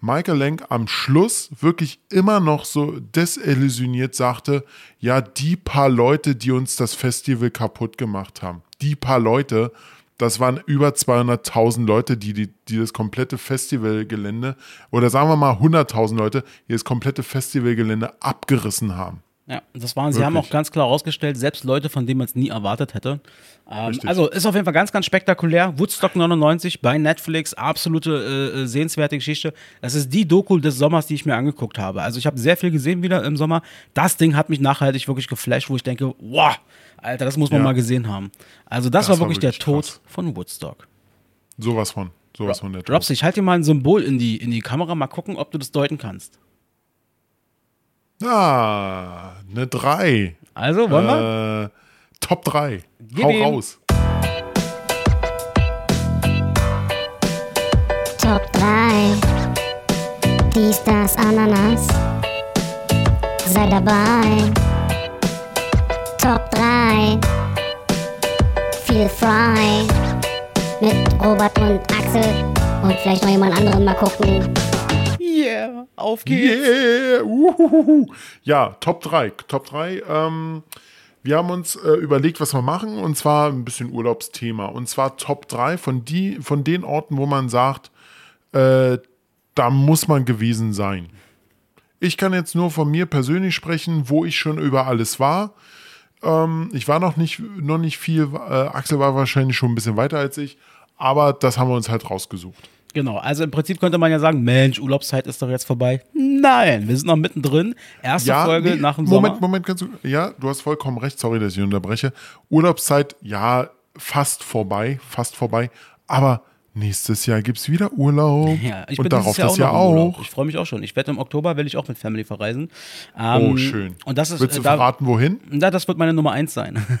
Michael Lang am Schluss wirklich immer noch so desillusioniert sagte, ja, die paar Leute, die uns das Festival kaputt gemacht haben, die paar Leute, das waren über 200.000 Leute, die, die, die das komplette Festivalgelände, oder sagen wir mal 100.000 Leute, die das komplette Festivalgelände abgerissen haben. Ja, das waren, sie haben auch Wirklich. ganz klar herausgestellt, selbst Leute, von denen man es nie erwartet hätte. Ähm, also ist auf jeden Fall ganz, ganz spektakulär. Woodstock 99 bei Netflix, absolute äh, äh, sehenswerte Geschichte. Das ist die Doku des Sommers, die ich mir angeguckt habe. Also ich habe sehr viel gesehen wieder im Sommer. Das Ding hat mich nachhaltig wirklich geflasht, wo ich denke, wow, Alter, das muss man Ja. mal gesehen haben. Also das, Das war war wirklich der wirklich Tod krass. von Woodstock. Sowas von, sowas von der Tod. Robs, ich halte dir mal ein Symbol in die, in die Kamera, mal gucken, ob du das deuten kannst. Ah, eine 3. Also, wollen wir? Äh, Top 3. Gib Hau ihm. raus. Top 3. Dies, das, Ananas. Sei dabei. Top 3. Feel Fry. Mit Robert und Axel. Und vielleicht noch jemand anderen mal gucken. Yeah, auf geht's. Yeah. Uhuhuhu. Ja, Top 3. Top 3. Ähm, wir haben uns äh, überlegt, was wir machen, und zwar ein bisschen Urlaubsthema. Und zwar Top 3 von, die, von den Orten, wo man sagt, äh, da muss man gewesen sein. Ich kann jetzt nur von mir persönlich sprechen, wo ich schon über alles war. Ähm, ich war noch nicht, noch nicht viel, äh, Axel war wahrscheinlich schon ein bisschen weiter als ich, aber das haben wir uns halt rausgesucht. Genau, also im Prinzip könnte man ja sagen, Mensch, Urlaubszeit ist doch jetzt vorbei. Nein, wir sind noch mittendrin. Erste Folge nee, nach dem Moment, Sommer. Moment, kannst du. Ja, du hast vollkommen recht. Sorry, dass ich unterbreche. Urlaubszeit, ja, fast vorbei, fast vorbei. Aber nächstes Jahr gibt es wieder Urlaub. Ja, ich Und bin darauf Jahr das Jahr Urlaub. auch. Ich freue mich auch schon. Ich werde im Oktober, will ich auch mit Family verreisen. Oh, Ähm, schön. Und das ist, Willst du äh, da, verraten, wohin? da, das wird meine Nummer eins sein. [LAUGHS]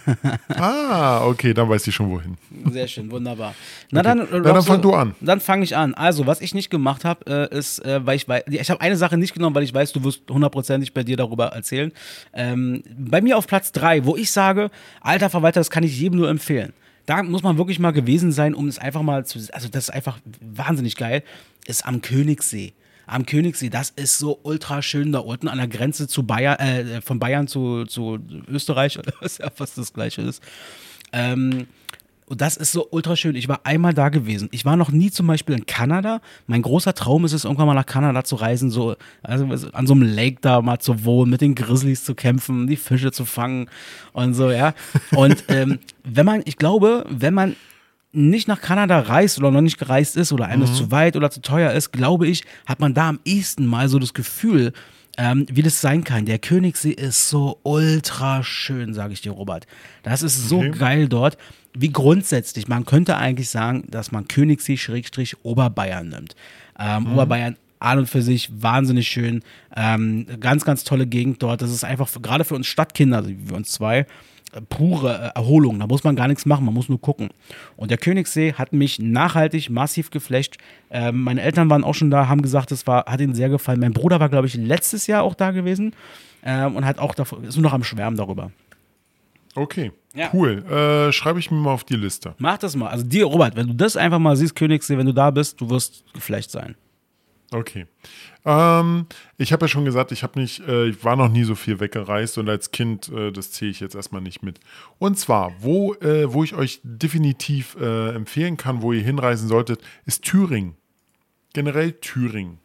Ah, okay, dann weiß ich schon wohin. Sehr schön, wunderbar. Na dann, äh, Na, dann fang du an. Dann fange ich an. Also, was ich nicht gemacht habe, äh, ist, äh, weil ich weiß, ich habe eine Sache nicht genommen, weil ich weiß, du wirst hundertprozentig bei dir darüber erzählen. Ähm, bei mir auf Platz drei, wo ich sage, alter Verwalter, das kann ich jedem nur empfehlen. Da muss man wirklich mal gewesen sein, um es einfach mal zu, also das ist einfach wahnsinnig geil, ist am Königssee. Am Königssee, das ist so ultra schön da unten an der Grenze zu Bayern, äh, von Bayern zu, zu Österreich, [LAUGHS] was ja fast das gleiche ist. Ähm, und das ist so ultra schön. Ich war einmal da gewesen. Ich war noch nie zum Beispiel in Kanada. Mein großer Traum ist es, irgendwann mal nach Kanada zu reisen, so also an so einem Lake da mal zu wohnen, mit den Grizzlies zu kämpfen, die Fische zu fangen und so, ja. Und [LAUGHS] ähm, wenn man, ich glaube, wenn man nicht nach Kanada reist oder noch nicht gereist ist oder einem mhm. zu weit oder zu teuer ist, glaube ich, hat man da am ehesten mal so das Gefühl, ähm, wie das sein kann. Der Königssee ist so ultra schön, sage ich dir, Robert. Das ist so okay. geil dort. Wie grundsätzlich, man könnte eigentlich sagen, dass man Königssee-Oberbayern nimmt. Ähm, mhm. Oberbayern an und für sich wahnsinnig schön. Ähm, ganz, ganz tolle Gegend dort. Das ist einfach gerade für uns Stadtkinder, also wie wir uns zwei, pure äh, Erholung. Da muss man gar nichts machen, man muss nur gucken. Und der Königssee hat mich nachhaltig massiv geflecht. Ähm, meine Eltern waren auch schon da, haben gesagt, es war, hat ihnen sehr gefallen. Mein Bruder war, glaube ich, letztes Jahr auch da gewesen ähm, und hat auch davon, ist nur noch am Schwärmen darüber. Okay, ja. cool. Äh, schreibe ich mir mal auf die Liste. Mach das mal. Also dir, Robert, wenn du das einfach mal siehst, Königssee, wenn du da bist, du wirst geflecht sein. Okay. Ähm, ich habe ja schon gesagt, ich nicht, äh, ich war noch nie so viel weggereist und als Kind, äh, das zähle ich jetzt erstmal nicht mit. Und zwar, wo, äh, wo ich euch definitiv äh, empfehlen kann, wo ihr hinreisen solltet, ist Thüringen. Generell Thüringen.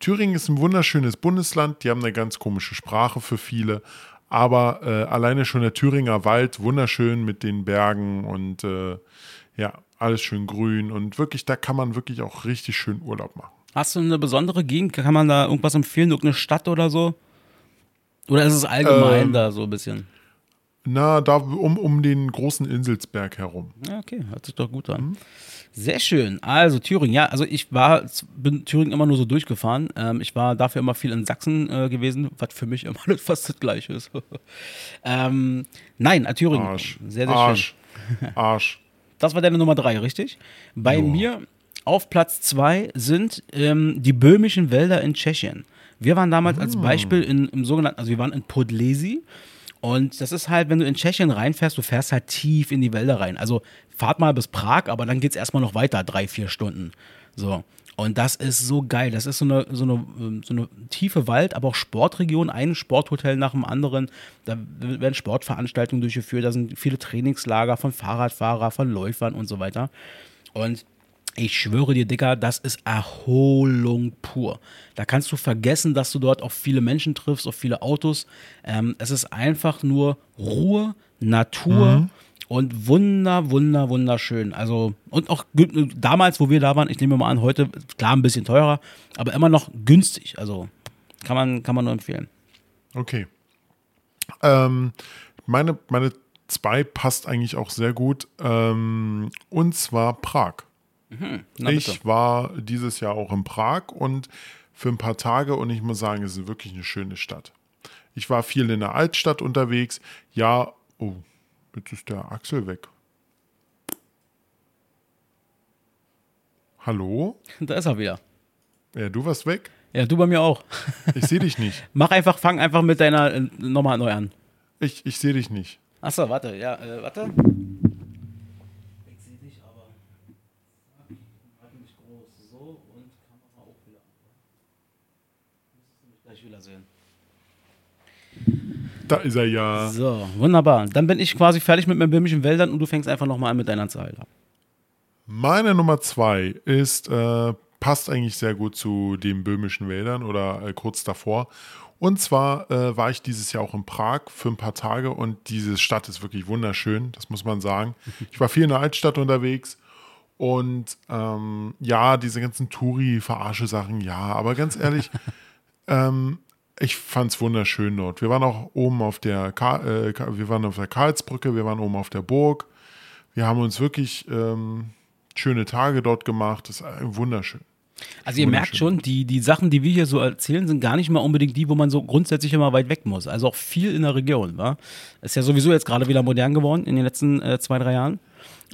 Thüringen ist ein wunderschönes Bundesland, die haben eine ganz komische Sprache für viele, aber äh, alleine schon der Thüringer Wald, wunderschön mit den Bergen und äh, ja, alles schön grün und wirklich, da kann man wirklich auch richtig schön Urlaub machen. Hast du eine besondere Gegend? Kann man da irgendwas empfehlen? Irgendeine Stadt oder so? Oder ist es allgemein ähm, da so ein bisschen? Na, da um, um den großen Inselsberg herum. Ja, okay, hört sich doch gut an. Mhm. Sehr schön. Also Thüringen, ja, also ich war, bin Thüringen immer nur so durchgefahren. Ähm, ich war dafür immer viel in Sachsen äh, gewesen, was für mich immer [LAUGHS] fast das Gleiche ist. [LAUGHS] ähm, nein, äh, Thüringen. Arsch. Sehr, sehr Arsch. schön. Arsch. [LAUGHS] Das war deine Nummer drei, richtig? Bei jo. mir auf Platz zwei sind ähm, die böhmischen Wälder in Tschechien. Wir waren damals als ah. Beispiel in, im sogenannten, also wir waren in Podlesi. Und das ist halt, wenn du in Tschechien reinfährst, du fährst halt tief in die Wälder rein. Also fahrt mal bis Prag, aber dann geht es erstmal noch weiter, drei, vier Stunden. So. Und das ist so geil. Das ist so eine, so eine, so eine tiefe Wald, aber auch Sportregion, ein Sporthotel nach dem anderen. Da werden Sportveranstaltungen durchgeführt, da sind viele Trainingslager von Fahrradfahrern, von Läufern und so weiter. Und ich schwöre dir, Dicker, das ist Erholung pur. Da kannst du vergessen, dass du dort auf viele Menschen triffst, auf viele Autos. Ähm, es ist einfach nur Ruhe, Natur mhm. und wunder, wunder, wunderschön. Also, und auch damals, wo wir da waren, ich nehme mal an, heute, klar, ein bisschen teurer, aber immer noch günstig. Also, kann man, kann man nur empfehlen. Okay. Ähm, meine, meine zwei passt eigentlich auch sehr gut. Ähm, und zwar Prag. Mhm. ich war dieses Jahr auch in Prag und für ein paar Tage und ich muss sagen, es ist wirklich eine schöne Stadt. Ich war viel in der Altstadt unterwegs. Ja, oh, jetzt ist der Axel weg. Hallo? [LAUGHS] Da ist er wieder. Ja, du warst weg? Ja, du bei mir auch. Ich sehe dich nicht. [LAUGHS] Mach einfach, fang einfach mit deiner äh, nochmal neu an. Ich, ich sehe dich nicht. Achso, warte, ja, äh, warte. Da ist er ja. So, wunderbar. Dann bin ich quasi fertig mit meinen böhmischen Wäldern und du fängst einfach nochmal an mit deiner Zahl ab. Meine Nummer zwei ist, äh, passt eigentlich sehr gut zu den böhmischen Wäldern oder äh, kurz davor. Und zwar äh, war ich dieses Jahr auch in Prag für ein paar Tage und diese Stadt ist wirklich wunderschön, das muss man sagen. [LAUGHS] Ich war viel in der Altstadt unterwegs und ähm, ja, diese ganzen Touri-Verarsche-Sachen, ja, aber ganz ehrlich, [LAUGHS] ähm, ich fand es wunderschön dort. Wir waren auch oben auf der, Ka äh, wir waren auf der Karlsbrücke, wir waren oben auf der Burg. Wir haben uns wirklich ähm, schöne Tage dort gemacht. Das ist wunderschön. Also ihr merkt schon, die, die Sachen, die wir hier so erzählen, sind gar nicht mal unbedingt die, wo man so grundsätzlich immer weit weg muss. Also auch viel in der Region, wa? Ist ja sowieso jetzt gerade wieder modern geworden in den letzten äh, zwei, drei Jahren.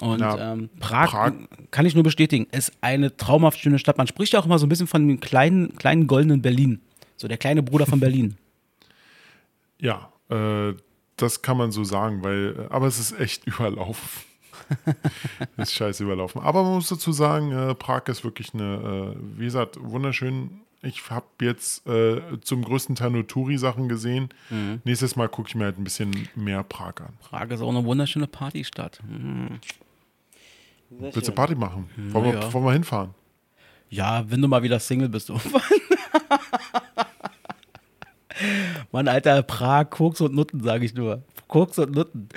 Und ja, ähm, Prag, Prag, kann ich nur bestätigen, ist eine traumhaft schöne Stadt. Man spricht ja auch immer so ein bisschen von dem kleinen, kleinen goldenen Berlin. So der kleine Bruder von Berlin. [LAUGHS] Ja, äh, das kann man so sagen, weil, aber es ist echt [LAUGHS] überlaufen. ist scheiße überlaufen. Aber man muss dazu sagen, äh, Prag ist wirklich eine, äh, wie gesagt, wunderschön. Ich habe jetzt äh, zum größten Teil nur Touri-Sachen gesehen. Mhm. Nächstes Mal gucke ich mir halt ein bisschen mehr Prag an. Prag ist auch eine wunderschöne Partystadt. Mhm. Willst du Party machen? Wollen, wir, ja. wollen wir hinfahren? Ja, wenn du mal wieder Single bist [LAUGHS] irgendwann. Mann, Alter, Prag, Koks und Nutten, sage ich nur. Koks und Nutten.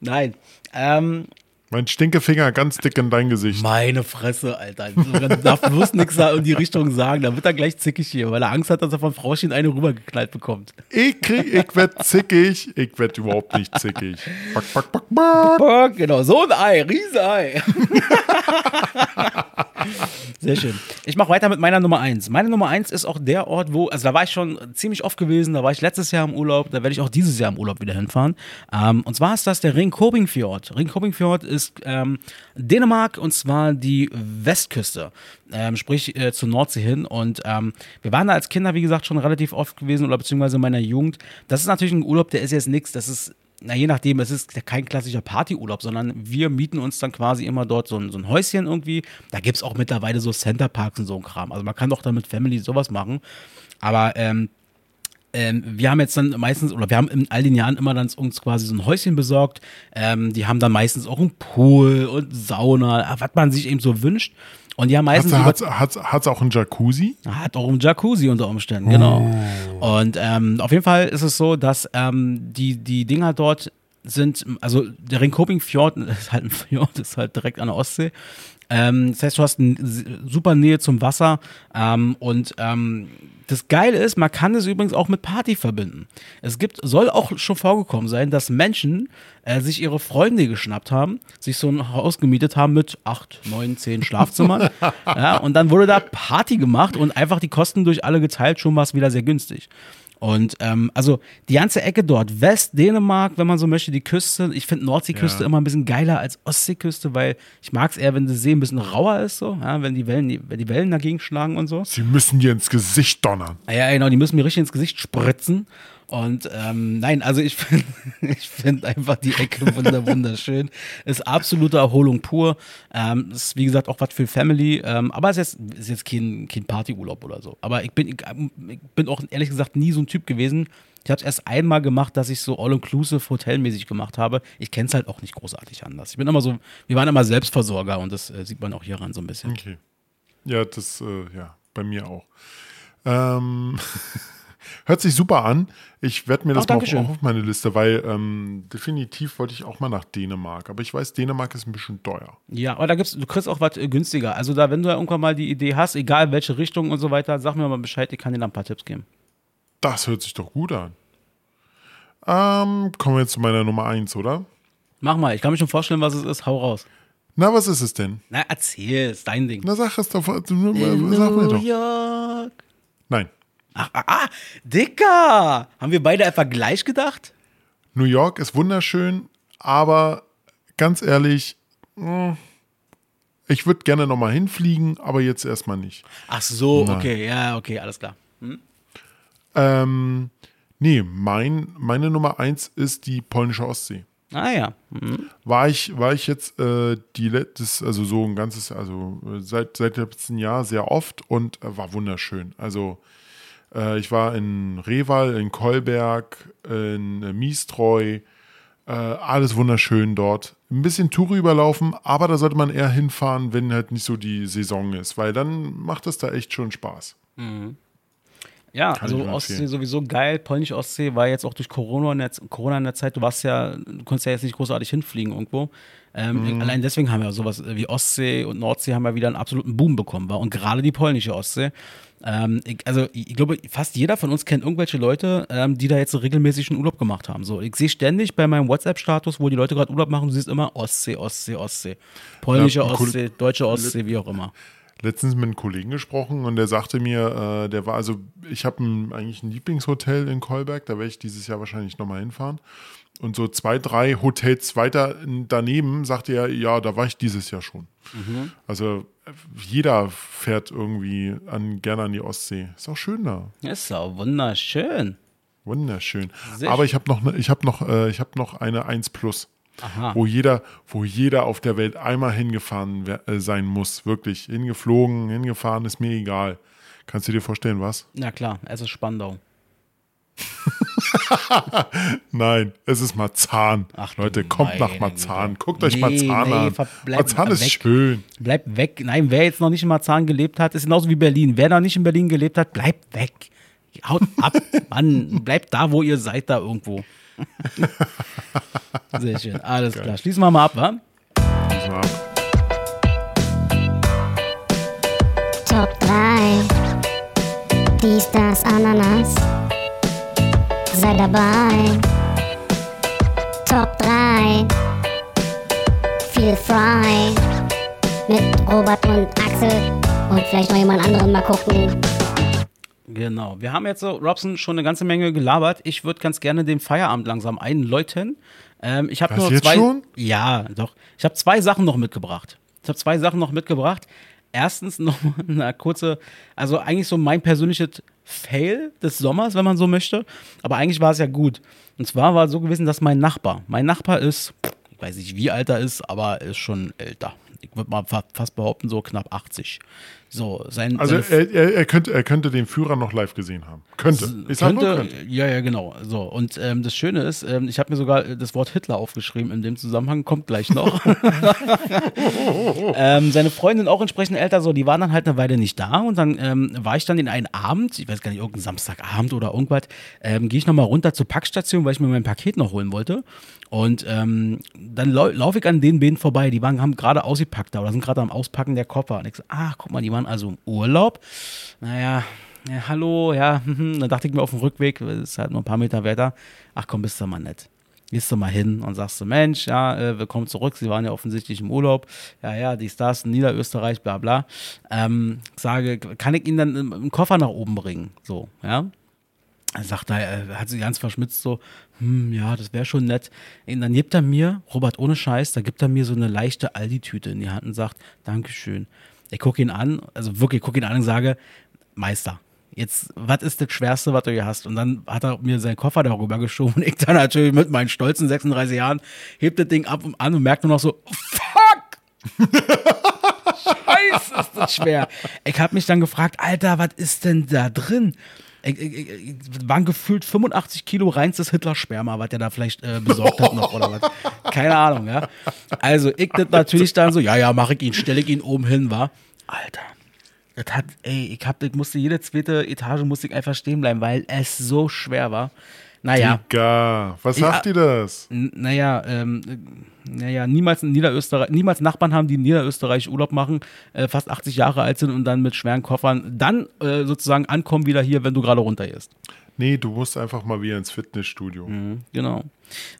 Nein. Ähm, Mein Stinkefinger ganz dick in dein Gesicht. meine Fresse, Alter. Du darfst bloß nichts in die Richtung sagen. Da wird er gleich zickig hier, weil er Angst hat, dass er von Frauchen eine rübergeknallt bekommt. Ich krieg, ich werd zickig. Ich werd überhaupt nicht zickig. Back, back, back, back. Genau, so ein Ei, Riesenei. [LAUGHS] [LAUGHS] Sehr schön. Ich mache weiter mit meiner Nummer 1. Meine Nummer 1 ist auch der Ort, wo, also da war ich schon ziemlich oft gewesen, da war ich letztes Jahr im Urlaub, da werde ich auch dieses Jahr im Urlaub wieder hinfahren. Ähm, und zwar ist das der Ringkobing-Fjord. Ringkobing-Fjord ist ähm, Dänemark und zwar die Westküste, ähm, sprich äh, zur Nordsee hin. Und ähm, wir waren da als Kinder, wie gesagt, schon relativ oft gewesen oder beziehungsweise in meiner Jugend. Das ist natürlich ein Urlaub, der ist jetzt nichts, das ist na, je nachdem, es ist kein klassischer Partyurlaub, sondern wir mieten uns dann quasi immer dort so ein, so ein Häuschen irgendwie. Da gibt es auch mittlerweile so Centerparks und so ein Kram. Also man kann doch dann mit Family sowas machen. Aber ähm, ähm, wir haben jetzt dann meistens, oder wir haben in all den Jahren immer dann uns quasi so ein Häuschen besorgt. Ähm, die haben dann meistens auch einen Pool und Sauna, was man sich eben so wünscht. Und haben meistens. Hat's, hat's auch einen Jacuzzi? hat auch einen Jacuzzi unter Umständen, genau. Und ähm, auf jeden Fall ist es so, dass ähm, die, die Dinger dort sind, also der Ringkoping-Fjord [LAUGHS] ist halt ein Fjord, ist halt direkt an der Ostsee. Ähm, das heißt, du hast eine super Nähe zum Wasser ähm, und ähm, das Geile ist, man kann es übrigens auch mit Party verbinden. Es gibt, soll auch schon vorgekommen sein, dass Menschen äh, sich ihre Freunde geschnappt haben, sich so ein Haus gemietet haben mit acht, neun, zehn Schlafzimmern. [LAUGHS] ja, und dann wurde da Party gemacht und einfach die Kosten durch alle geteilt, schon war es wieder sehr günstig. Und ähm, also die ganze Ecke dort, West, Dänemark, wenn man so möchte, die Küste. Ich finde Nordseeküste Ja. immer ein bisschen geiler als Ostseeküste, weil ich mag es eher, wenn die See ein bisschen rauer ist, so, ja, wenn die Wellen, wenn die Wellen dagegen schlagen und so. Sie müssen dir ins Gesicht donnern. Ah Ja, genau, die müssen mir richtig ins Gesicht spritzen. Und ähm, nein, also ich [LAUGHS] finde ich find einfach die Ecke wunder [LAUGHS] wunderschön. Ist absolute Erholung pur. Ähm, ist wie gesagt auch was für Family. Ähm, aber es ist jetzt, ist jetzt kein, kein Partyurlaub oder so. Aber ich bin, ich, ich bin auch ehrlich gesagt nie so ein Typ gewesen. Ich habe es erst einmal gemacht, dass ich so all-inclusive hotelmäßig gemacht habe. Ich kenne es halt auch nicht großartig anders. Ich bin immer so, wir waren immer Selbstversorger und das äh, sieht man auch hieran so ein bisschen. Okay. Ja, das, äh, ja, bei mir auch. Ähm, [LAUGHS] hört sich super an. Ich werde mir das Ach, mal auf, auf meine Liste, weil ähm, definitiv wollte ich auch mal nach Dänemark. Aber ich weiß, Dänemark ist ein bisschen teuer. Ja, aber da gibt's, du kriegst auch was äh, günstiger. Also da, wenn du irgendwann mal die Idee hast, egal welche Richtung und so weiter, sag mir mal Bescheid, ich kann dir da ein paar Tipps geben. Das hört sich doch gut an. Ähm, kommen wir jetzt zu meiner Nummer 1, oder? Mach mal, ich kann mir schon vorstellen, was es ist. Hau raus. Na, was ist es denn? Na, erzähl, ist dein Ding. Na, sag es doch. Sag mir doch. Nein. Ach, ah, ah, Dicker! Haben wir beide etwa gleich gedacht? New York ist wunderschön, aber ganz ehrlich, mh, ich würde gerne nochmal hinfliegen, aber jetzt erstmal nicht. Ach so, Nein. okay, ja, okay, alles klar. Ähm, nee, mein, meine Nummer eins ist die polnische Ostsee. Ah ja. Mhm. War ich, war ich jetzt äh, die letztes, also so ein ganzes, also äh, seit, seit dem letzten Jahr sehr oft und äh, war wunderschön. Also äh, ich war in Reval, in Kolberg, in äh, Mistreu, äh, alles wunderschön dort. Ein bisschen Tour überlaufen, aber da sollte man eher hinfahren, wenn halt nicht so die Saison ist, weil dann macht es da echt schon Spaß. Ja, ich also Ostsee empfehlen. sowieso geil. Polnische Ostsee war jetzt auch durch Corona in, der, Corona in der Zeit, du warst ja, du konntest ja jetzt nicht großartig hinfliegen irgendwo. Ähm, Mhm. Allein deswegen haben wir sowas wie Ostsee und Nordsee haben wir wieder einen absoluten Boom bekommen. War. Und gerade die polnische Ostsee. Ähm, ich, also ich, glaube, fast jeder von uns kennt irgendwelche Leute, ähm, die da jetzt so regelmäßig einen Urlaub gemacht haben. So, ich sehe ständig bei meinem WhatsApp-Status, wo die Leute gerade Urlaub machen, du siehst immer Ostsee, Ostsee, Ostsee. Polnische Ja, Ostsee, deutsche Ostsee, wie auch immer. letztens mit einem Kollegen gesprochen und der sagte mir, äh, der war also, ich habe eigentlich ein Lieblingshotel in Kolberg, da werde ich dieses Jahr wahrscheinlich nochmal hinfahren. Und so zwei, drei Hotels weiter daneben sagte er, ja, da war ich dieses Jahr schon. Also äh, jeder fährt irgendwie an, gerne an die Ostsee. Ist auch schön da. Ist auch wunderschön. Wunderschön. Sehr Aber ich habe noch, ne- ich habe noch, äh, ich habe noch eine 1 Plus, Aha. wo jeder, wo jeder auf der Welt einmal hingefahren äh, sein muss. Wirklich. Hingeflogen, hingefahren, ist mir egal. Kannst du dir vorstellen, was? Na klar, es ist Spandau. [LAUGHS] [LAUGHS] Nein, es ist Marzahn. Ach Leute, kommt nach Marzahn. Güte. Guckt euch Nee, Marzahn nee, an. Marzahn ist weg. schön. Bleib weg. Nein, wer jetzt noch nicht in Marzahn gelebt hat, ist genauso wie Berlin. Wer noch nicht in Berlin gelebt hat, bleibt weg. Haut ab, [LAUGHS] Mann. Bleibt da, wo ihr seid, da irgendwo. [LAUGHS] Sehr schön. Alles klar. Schließen wir mal ab, wa? Schließ mal ab. Top 3. Dies, das, Ananas. Sei dabei. Top 3. Feel frei. Mit Robert und Axel. Und vielleicht noch jemand anderen mal gucken. Genau. Wir haben jetzt so, Robson, schon eine ganze Menge gelabert. Ich würde ganz gerne den Feierabend langsam einläuten. Ähm, ich habe nur zwei. schon? Ja, doch. Ich habe zwei Sachen noch mitgebracht. Ich habe zwei Sachen noch mitgebracht. Erstens noch mal eine kurze, also eigentlich so mein persönliches Fail des Sommers, wenn man so möchte. Aber eigentlich war es ja gut. Und zwar war es so gewesen, dass mein Nachbar, mein Nachbar ist, ich weiß nicht, wie alt er ist, aber er ist schon älter. Ich würde mal fa- fast behaupten, so knapp 80. So, sein, Also er, er, er, könnte, er könnte den Führer noch live gesehen haben. Könnte. Ich sag nur könnte, könnte. ja, ja, genau. So, und ähm, das Schöne ist, ähm, ich habe mir sogar äh, das Wort Hitler aufgeschrieben in dem Zusammenhang, kommt gleich noch. [LAUGHS] ähm, seine Freundin auch entsprechend älter, so, die waren dann halt eine Weile nicht da und dann ähm, war ich dann in einen Abend, ich weiß gar nicht, irgendein Samstagabend oder irgendwas, ähm, gehe ich nochmal runter zur Packstation, weil ich mir mein Paket noch holen wollte. Und ähm, dann lau laufe ich an den beiden vorbei, die waren, haben gerade ausgepackt da oder sind gerade am Auspacken der Koffer. Und ich so, ach, guck mal, die waren also im Urlaub. Naja, ja, hallo, ja, [LAUGHS] dann dachte ich mir auf dem Rückweg, das ist halt nur ein paar Meter weiter, ach komm, bist du mal nett. Gehst du mal hin und sagst du, Mensch, ja, äh, willkommen zurück, Sie waren ja offensichtlich im Urlaub, ja, ja, dies, das, Niederösterreich, bla, bla. Ähm, sage, kann ich Ihnen dann im, Koffer nach oben bringen? So, ja. Sagt er, hat sich ganz verschmitzt so, hm, ja, das wäre schon nett. Und dann gibt er mir, Robert, ohne Scheiß, da gibt er mir so eine leichte Aldi-Tüte in die Hand und sagt, Dankeschön. Ich gucke ihn an, also wirklich, ich gucke ihn an und sage, Meister, jetzt, was ist das Schwerste, was du hier hast? Und dann hat er mir seinen Koffer darüber geschoben und [LAUGHS] ich dann natürlich mit meinen stolzen 36 Jahren hebt das Ding ab und an und merkt nur noch so, fuck! [LAUGHS] Scheiße, ist das schwer. Ich habe mich dann gefragt, Alter, was ist denn da drin? Waren gefühlt 85 Kilo reinstes Hitler-Sperma, was der da vielleicht äh, besorgt hat noch oder was. Keine Ahnung, ja. Also ich das natürlich dann so, ja, ja, mache ich ihn, stelle ich ihn oben hin, war. Alter, das hat, ey, ich, hab, ich musste jede zweite Etage musste ich einfach stehen bleiben, weil es so schwer war. Naja, Digga, was Ja. sagt ihr das? Naja, ähm, äh, naja, niemals in Niederösterreich, niemals Nachbarn haben, die in Niederösterreich Urlaub machen, äh, fast 80 Jahre alt sind und dann mit schweren Koffern dann äh, sozusagen ankommen wieder hier, wenn du gerade runtergehst. Nee, du musst einfach mal wieder ins Fitnessstudio. Genau.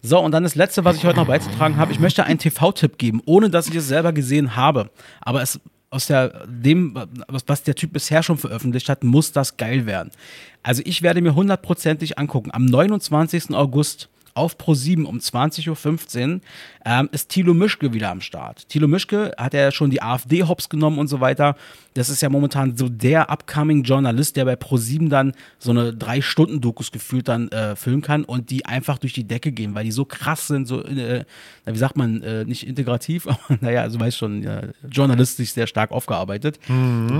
So, und dann das letzte, was ich heute noch beizutragen habe. Ich möchte einen TV-Tipp geben, ohne dass ich es selber gesehen habe. Aber es aus der, dem, was, was der Typ bisher schon veröffentlicht hat, muss das geil werden. Also ich werde mir hundertprozentig angucken. Am 29. August auf Pro7 um 20.15 Uhr ähm, ist Thilo Mischke wieder am Start. Thilo Mischke hat ja schon die AfD hops genommen und so weiter. Das ist ja momentan so der upcoming Journalist, der bei Pro7 dann so eine drei Stunden Dokus gefühlt dann äh, filmen kann und die einfach durch die Decke gehen, weil die so krass sind, so äh, wie sagt man, äh, nicht integrativ, [LAUGHS] aber naja, also weiß schon, ja, journalistisch sehr stark aufgearbeitet.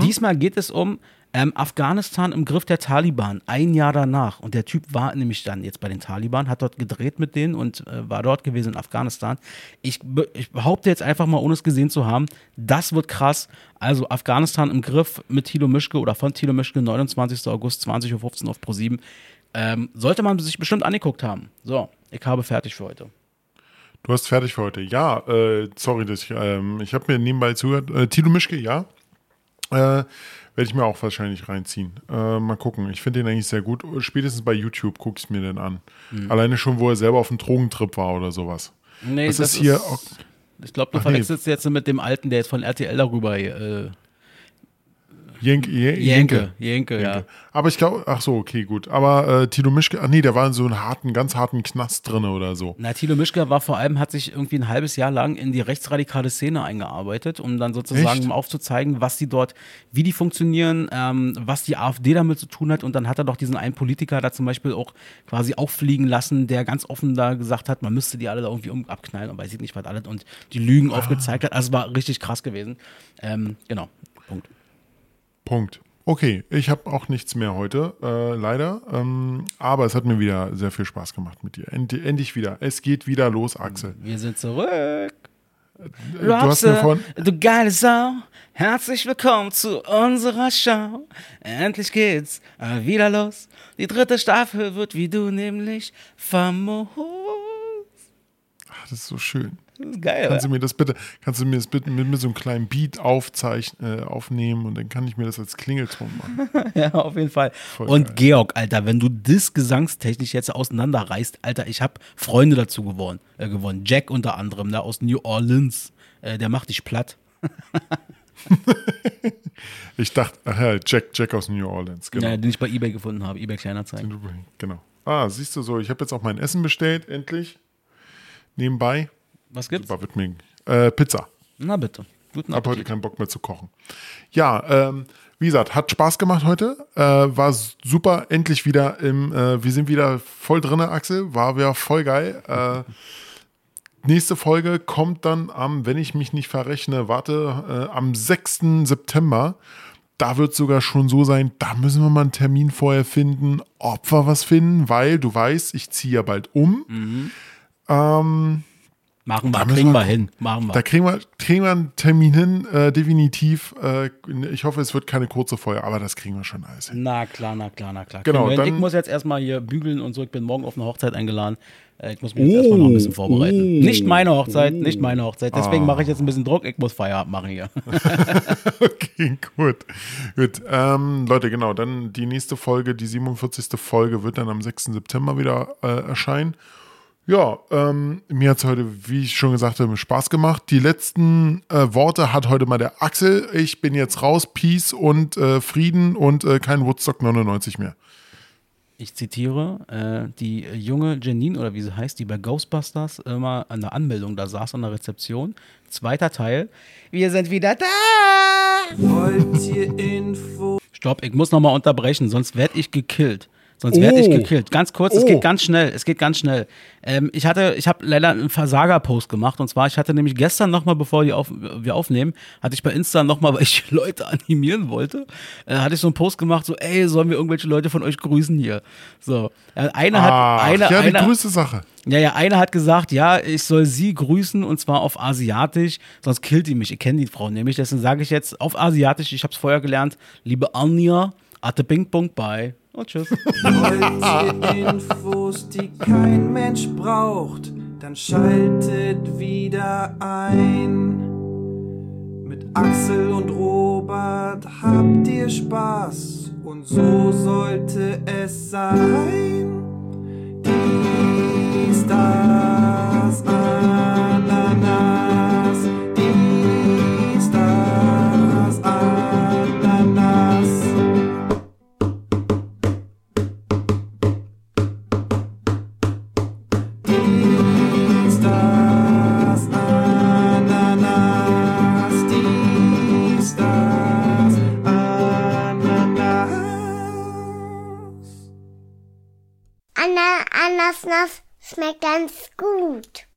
Diesmal geht es um ähm, Afghanistan im Griff der Taliban, ein Jahr danach. Und der Typ war nämlich dann jetzt bei den Taliban, hat dort gedreht mit denen und äh, war dort gewesen in Afghanistan. Ich, be- ich behaupte jetzt einfach mal, ohne es gesehen zu haben, das wird krass. Also Afghanistan im Griff mit Thilo Mischke oder von Thilo Mischke, 29. August, 20.15 Uhr auf Pro7. Ähm, sollte man sich bestimmt angeguckt haben. So, ich habe fertig für heute. Du hast fertig für heute. Ja, äh, sorry, dass ich, ähm, ich habe mir nebenbei zugehört. Äh, Tilo Mischke, ja. Äh, Werde ich mir auch wahrscheinlich reinziehen. Äh, mal gucken. Ich finde den eigentlich sehr gut. Spätestens bei YouTube gucke ich es mir dann an. Mhm. Alleine schon, wo er selber auf einem Drogentrip war oder sowas. Nee, das, ist hier. auch- ich glaube, du Ach nee. verwechselst jetzt mit dem Alten, der jetzt von RTL darüber. Äh, Jenke, Je- Jenke, Jenke, ja. Aber ich glaube, ach so, okay, gut. Aber äh, Tilo Mischke, ach nee, der war in so einem harten, ganz harten Knast drin oder so. Na, Thilo Mischke war vor allem, hat sich irgendwie ein halbes Jahr lang in die rechtsradikale Szene eingearbeitet, um dann sozusagen Echt? aufzuzeigen, was die dort, wie die funktionieren, ähm, was die AfD damit zu tun hat. Und dann hat er doch diesen einen Politiker da zum Beispiel auch quasi auffliegen lassen, der ganz offen da gesagt hat, man müsste die alle da irgendwie um, abknallen und weiß ich nicht was alles und die Lügen aufgezeigt hat. Also es war richtig krass gewesen. Ähm, genau, Punkt. Okay, ich habe auch nichts mehr heute, äh, leider. Ähm, aber es hat mir wieder sehr viel Spaß gemacht mit dir. End, endlich wieder. Es geht wieder los, Axel. Wir sind zurück. Äh, Du hast mir von. du geile Sau, herzlich willkommen zu unserer Show. Endlich geht's äh, wieder los. Die dritte Staffel wird wie du nämlich famos. Ach, das ist so schön. Das ist geil, Kannst du mir das bitte, kannst du mir das bitte mit, mit so einem kleinen Beat aufzeichnen, äh, aufnehmen und dann kann ich mir das als Klingelton machen. [LAUGHS] Ja, auf jeden Fall. Voll Und geil. Georg, Alter, wenn du das gesangstechnisch jetzt auseinanderreißt, Alter, ich habe Freunde dazu gewonnen, äh, gewonnen. Jack unter anderem, da aus New Orleans. Äh, der macht dich platt. [LAUGHS] Ich dachte, ach ja, Jack, Jack aus New Orleans, genau. Ja, den ich bei Ebay gefunden habe. Ebay Kleinanzeigen. Genau. Ah, siehst du so, ich habe jetzt auch mein Essen bestellt, endlich. Nebenbei. Was gibt's? Super, wird mir. Äh, Pizza. Na bitte. Guten Hab heute Appetit. keinen Bock mehr zu kochen. Ja, ähm, wie gesagt, hat Spaß gemacht heute. Äh, war super, endlich wieder im, äh, wir sind wieder voll drinne, Axel. War wieder voll geil. Äh, nächste Folge kommt dann am, wenn ich mich nicht verrechne, warte, äh, am 6. September. Da wird sogar schon so sein, da müssen wir mal einen Termin vorher finden, ob wir was finden, weil du weißt, ich ziehe ja bald um. Machen wir, kriegen wir hin. Machen wir. Da kriegen wir, kriegen wir einen Termin hin, äh, definitiv. Äh, ich hoffe, es wird keine kurze Folge, aber das kriegen wir schon alles hin. Na klar, na klar, na klar. Genau, dann- ich muss jetzt erstmal hier bügeln und so. Ich bin morgen auf eine Hochzeit eingeladen. Äh, Ich muss mich jetzt erstmal noch ein bisschen vorbereiten. nicht meine Hochzeit, nicht meine Hochzeit. Deswegen mache ich jetzt ein bisschen Druck. Ich muss Feierabend machen hier. [LAUGHS] Okay, gut. Gut. Ähm, Leute, genau, dann die nächste Folge, die 47. Folge, wird dann am 6. September wieder äh, erscheinen. Ja, ähm, mir hat es heute, wie ich schon gesagt habe, Spaß gemacht. Die letzten äh, Worte hat heute mal der Axel. Ich bin jetzt raus. Peace und äh, Frieden und äh, kein Woodstock 99 mehr. Ich zitiere äh, die junge Janine, oder wie sie heißt, die bei Ghostbusters immer an der Anmeldung da saß an der Rezeption. Zweiter Teil. Wir sind wieder da! Wollt ihr Info? Stopp, ich muss nochmal unterbrechen, sonst werde ich gekillt. Sonst werde ich Oh. gekillt. Ganz kurz, es Oh. geht ganz schnell. Es geht ganz schnell. Ähm, ich hatte, ich habe leider einen Versager-Post gemacht. Und zwar, ich hatte nämlich gestern nochmal, bevor die auf, wir aufnehmen, hatte ich bei Insta nochmal, [LAUGHS] weil ich Leute animieren wollte, äh, hatte ich so einen Post gemacht, so, ey, sollen wir irgendwelche Leute von euch grüßen hier? So. Äh, Einer hat, Ach, einer, ja, die einer, größte Sache. ja, ja, einer hat gesagt, ja, ich soll sie grüßen und zwar auf Asiatisch, sonst killt die mich. Ich kenne die Frau nämlich, deswegen sage ich jetzt auf Asiatisch, ich habe es vorher gelernt, liebe Anja, Ate Bing Bong, bye und tschüss. Wollt ihr Infos, die kein Mensch braucht? Dann schaltet wieder ein. Mit Axel und Robert habt ihr Spaß und so sollte es sein. Dies, das, Ananas. Schmeckt ganz gut.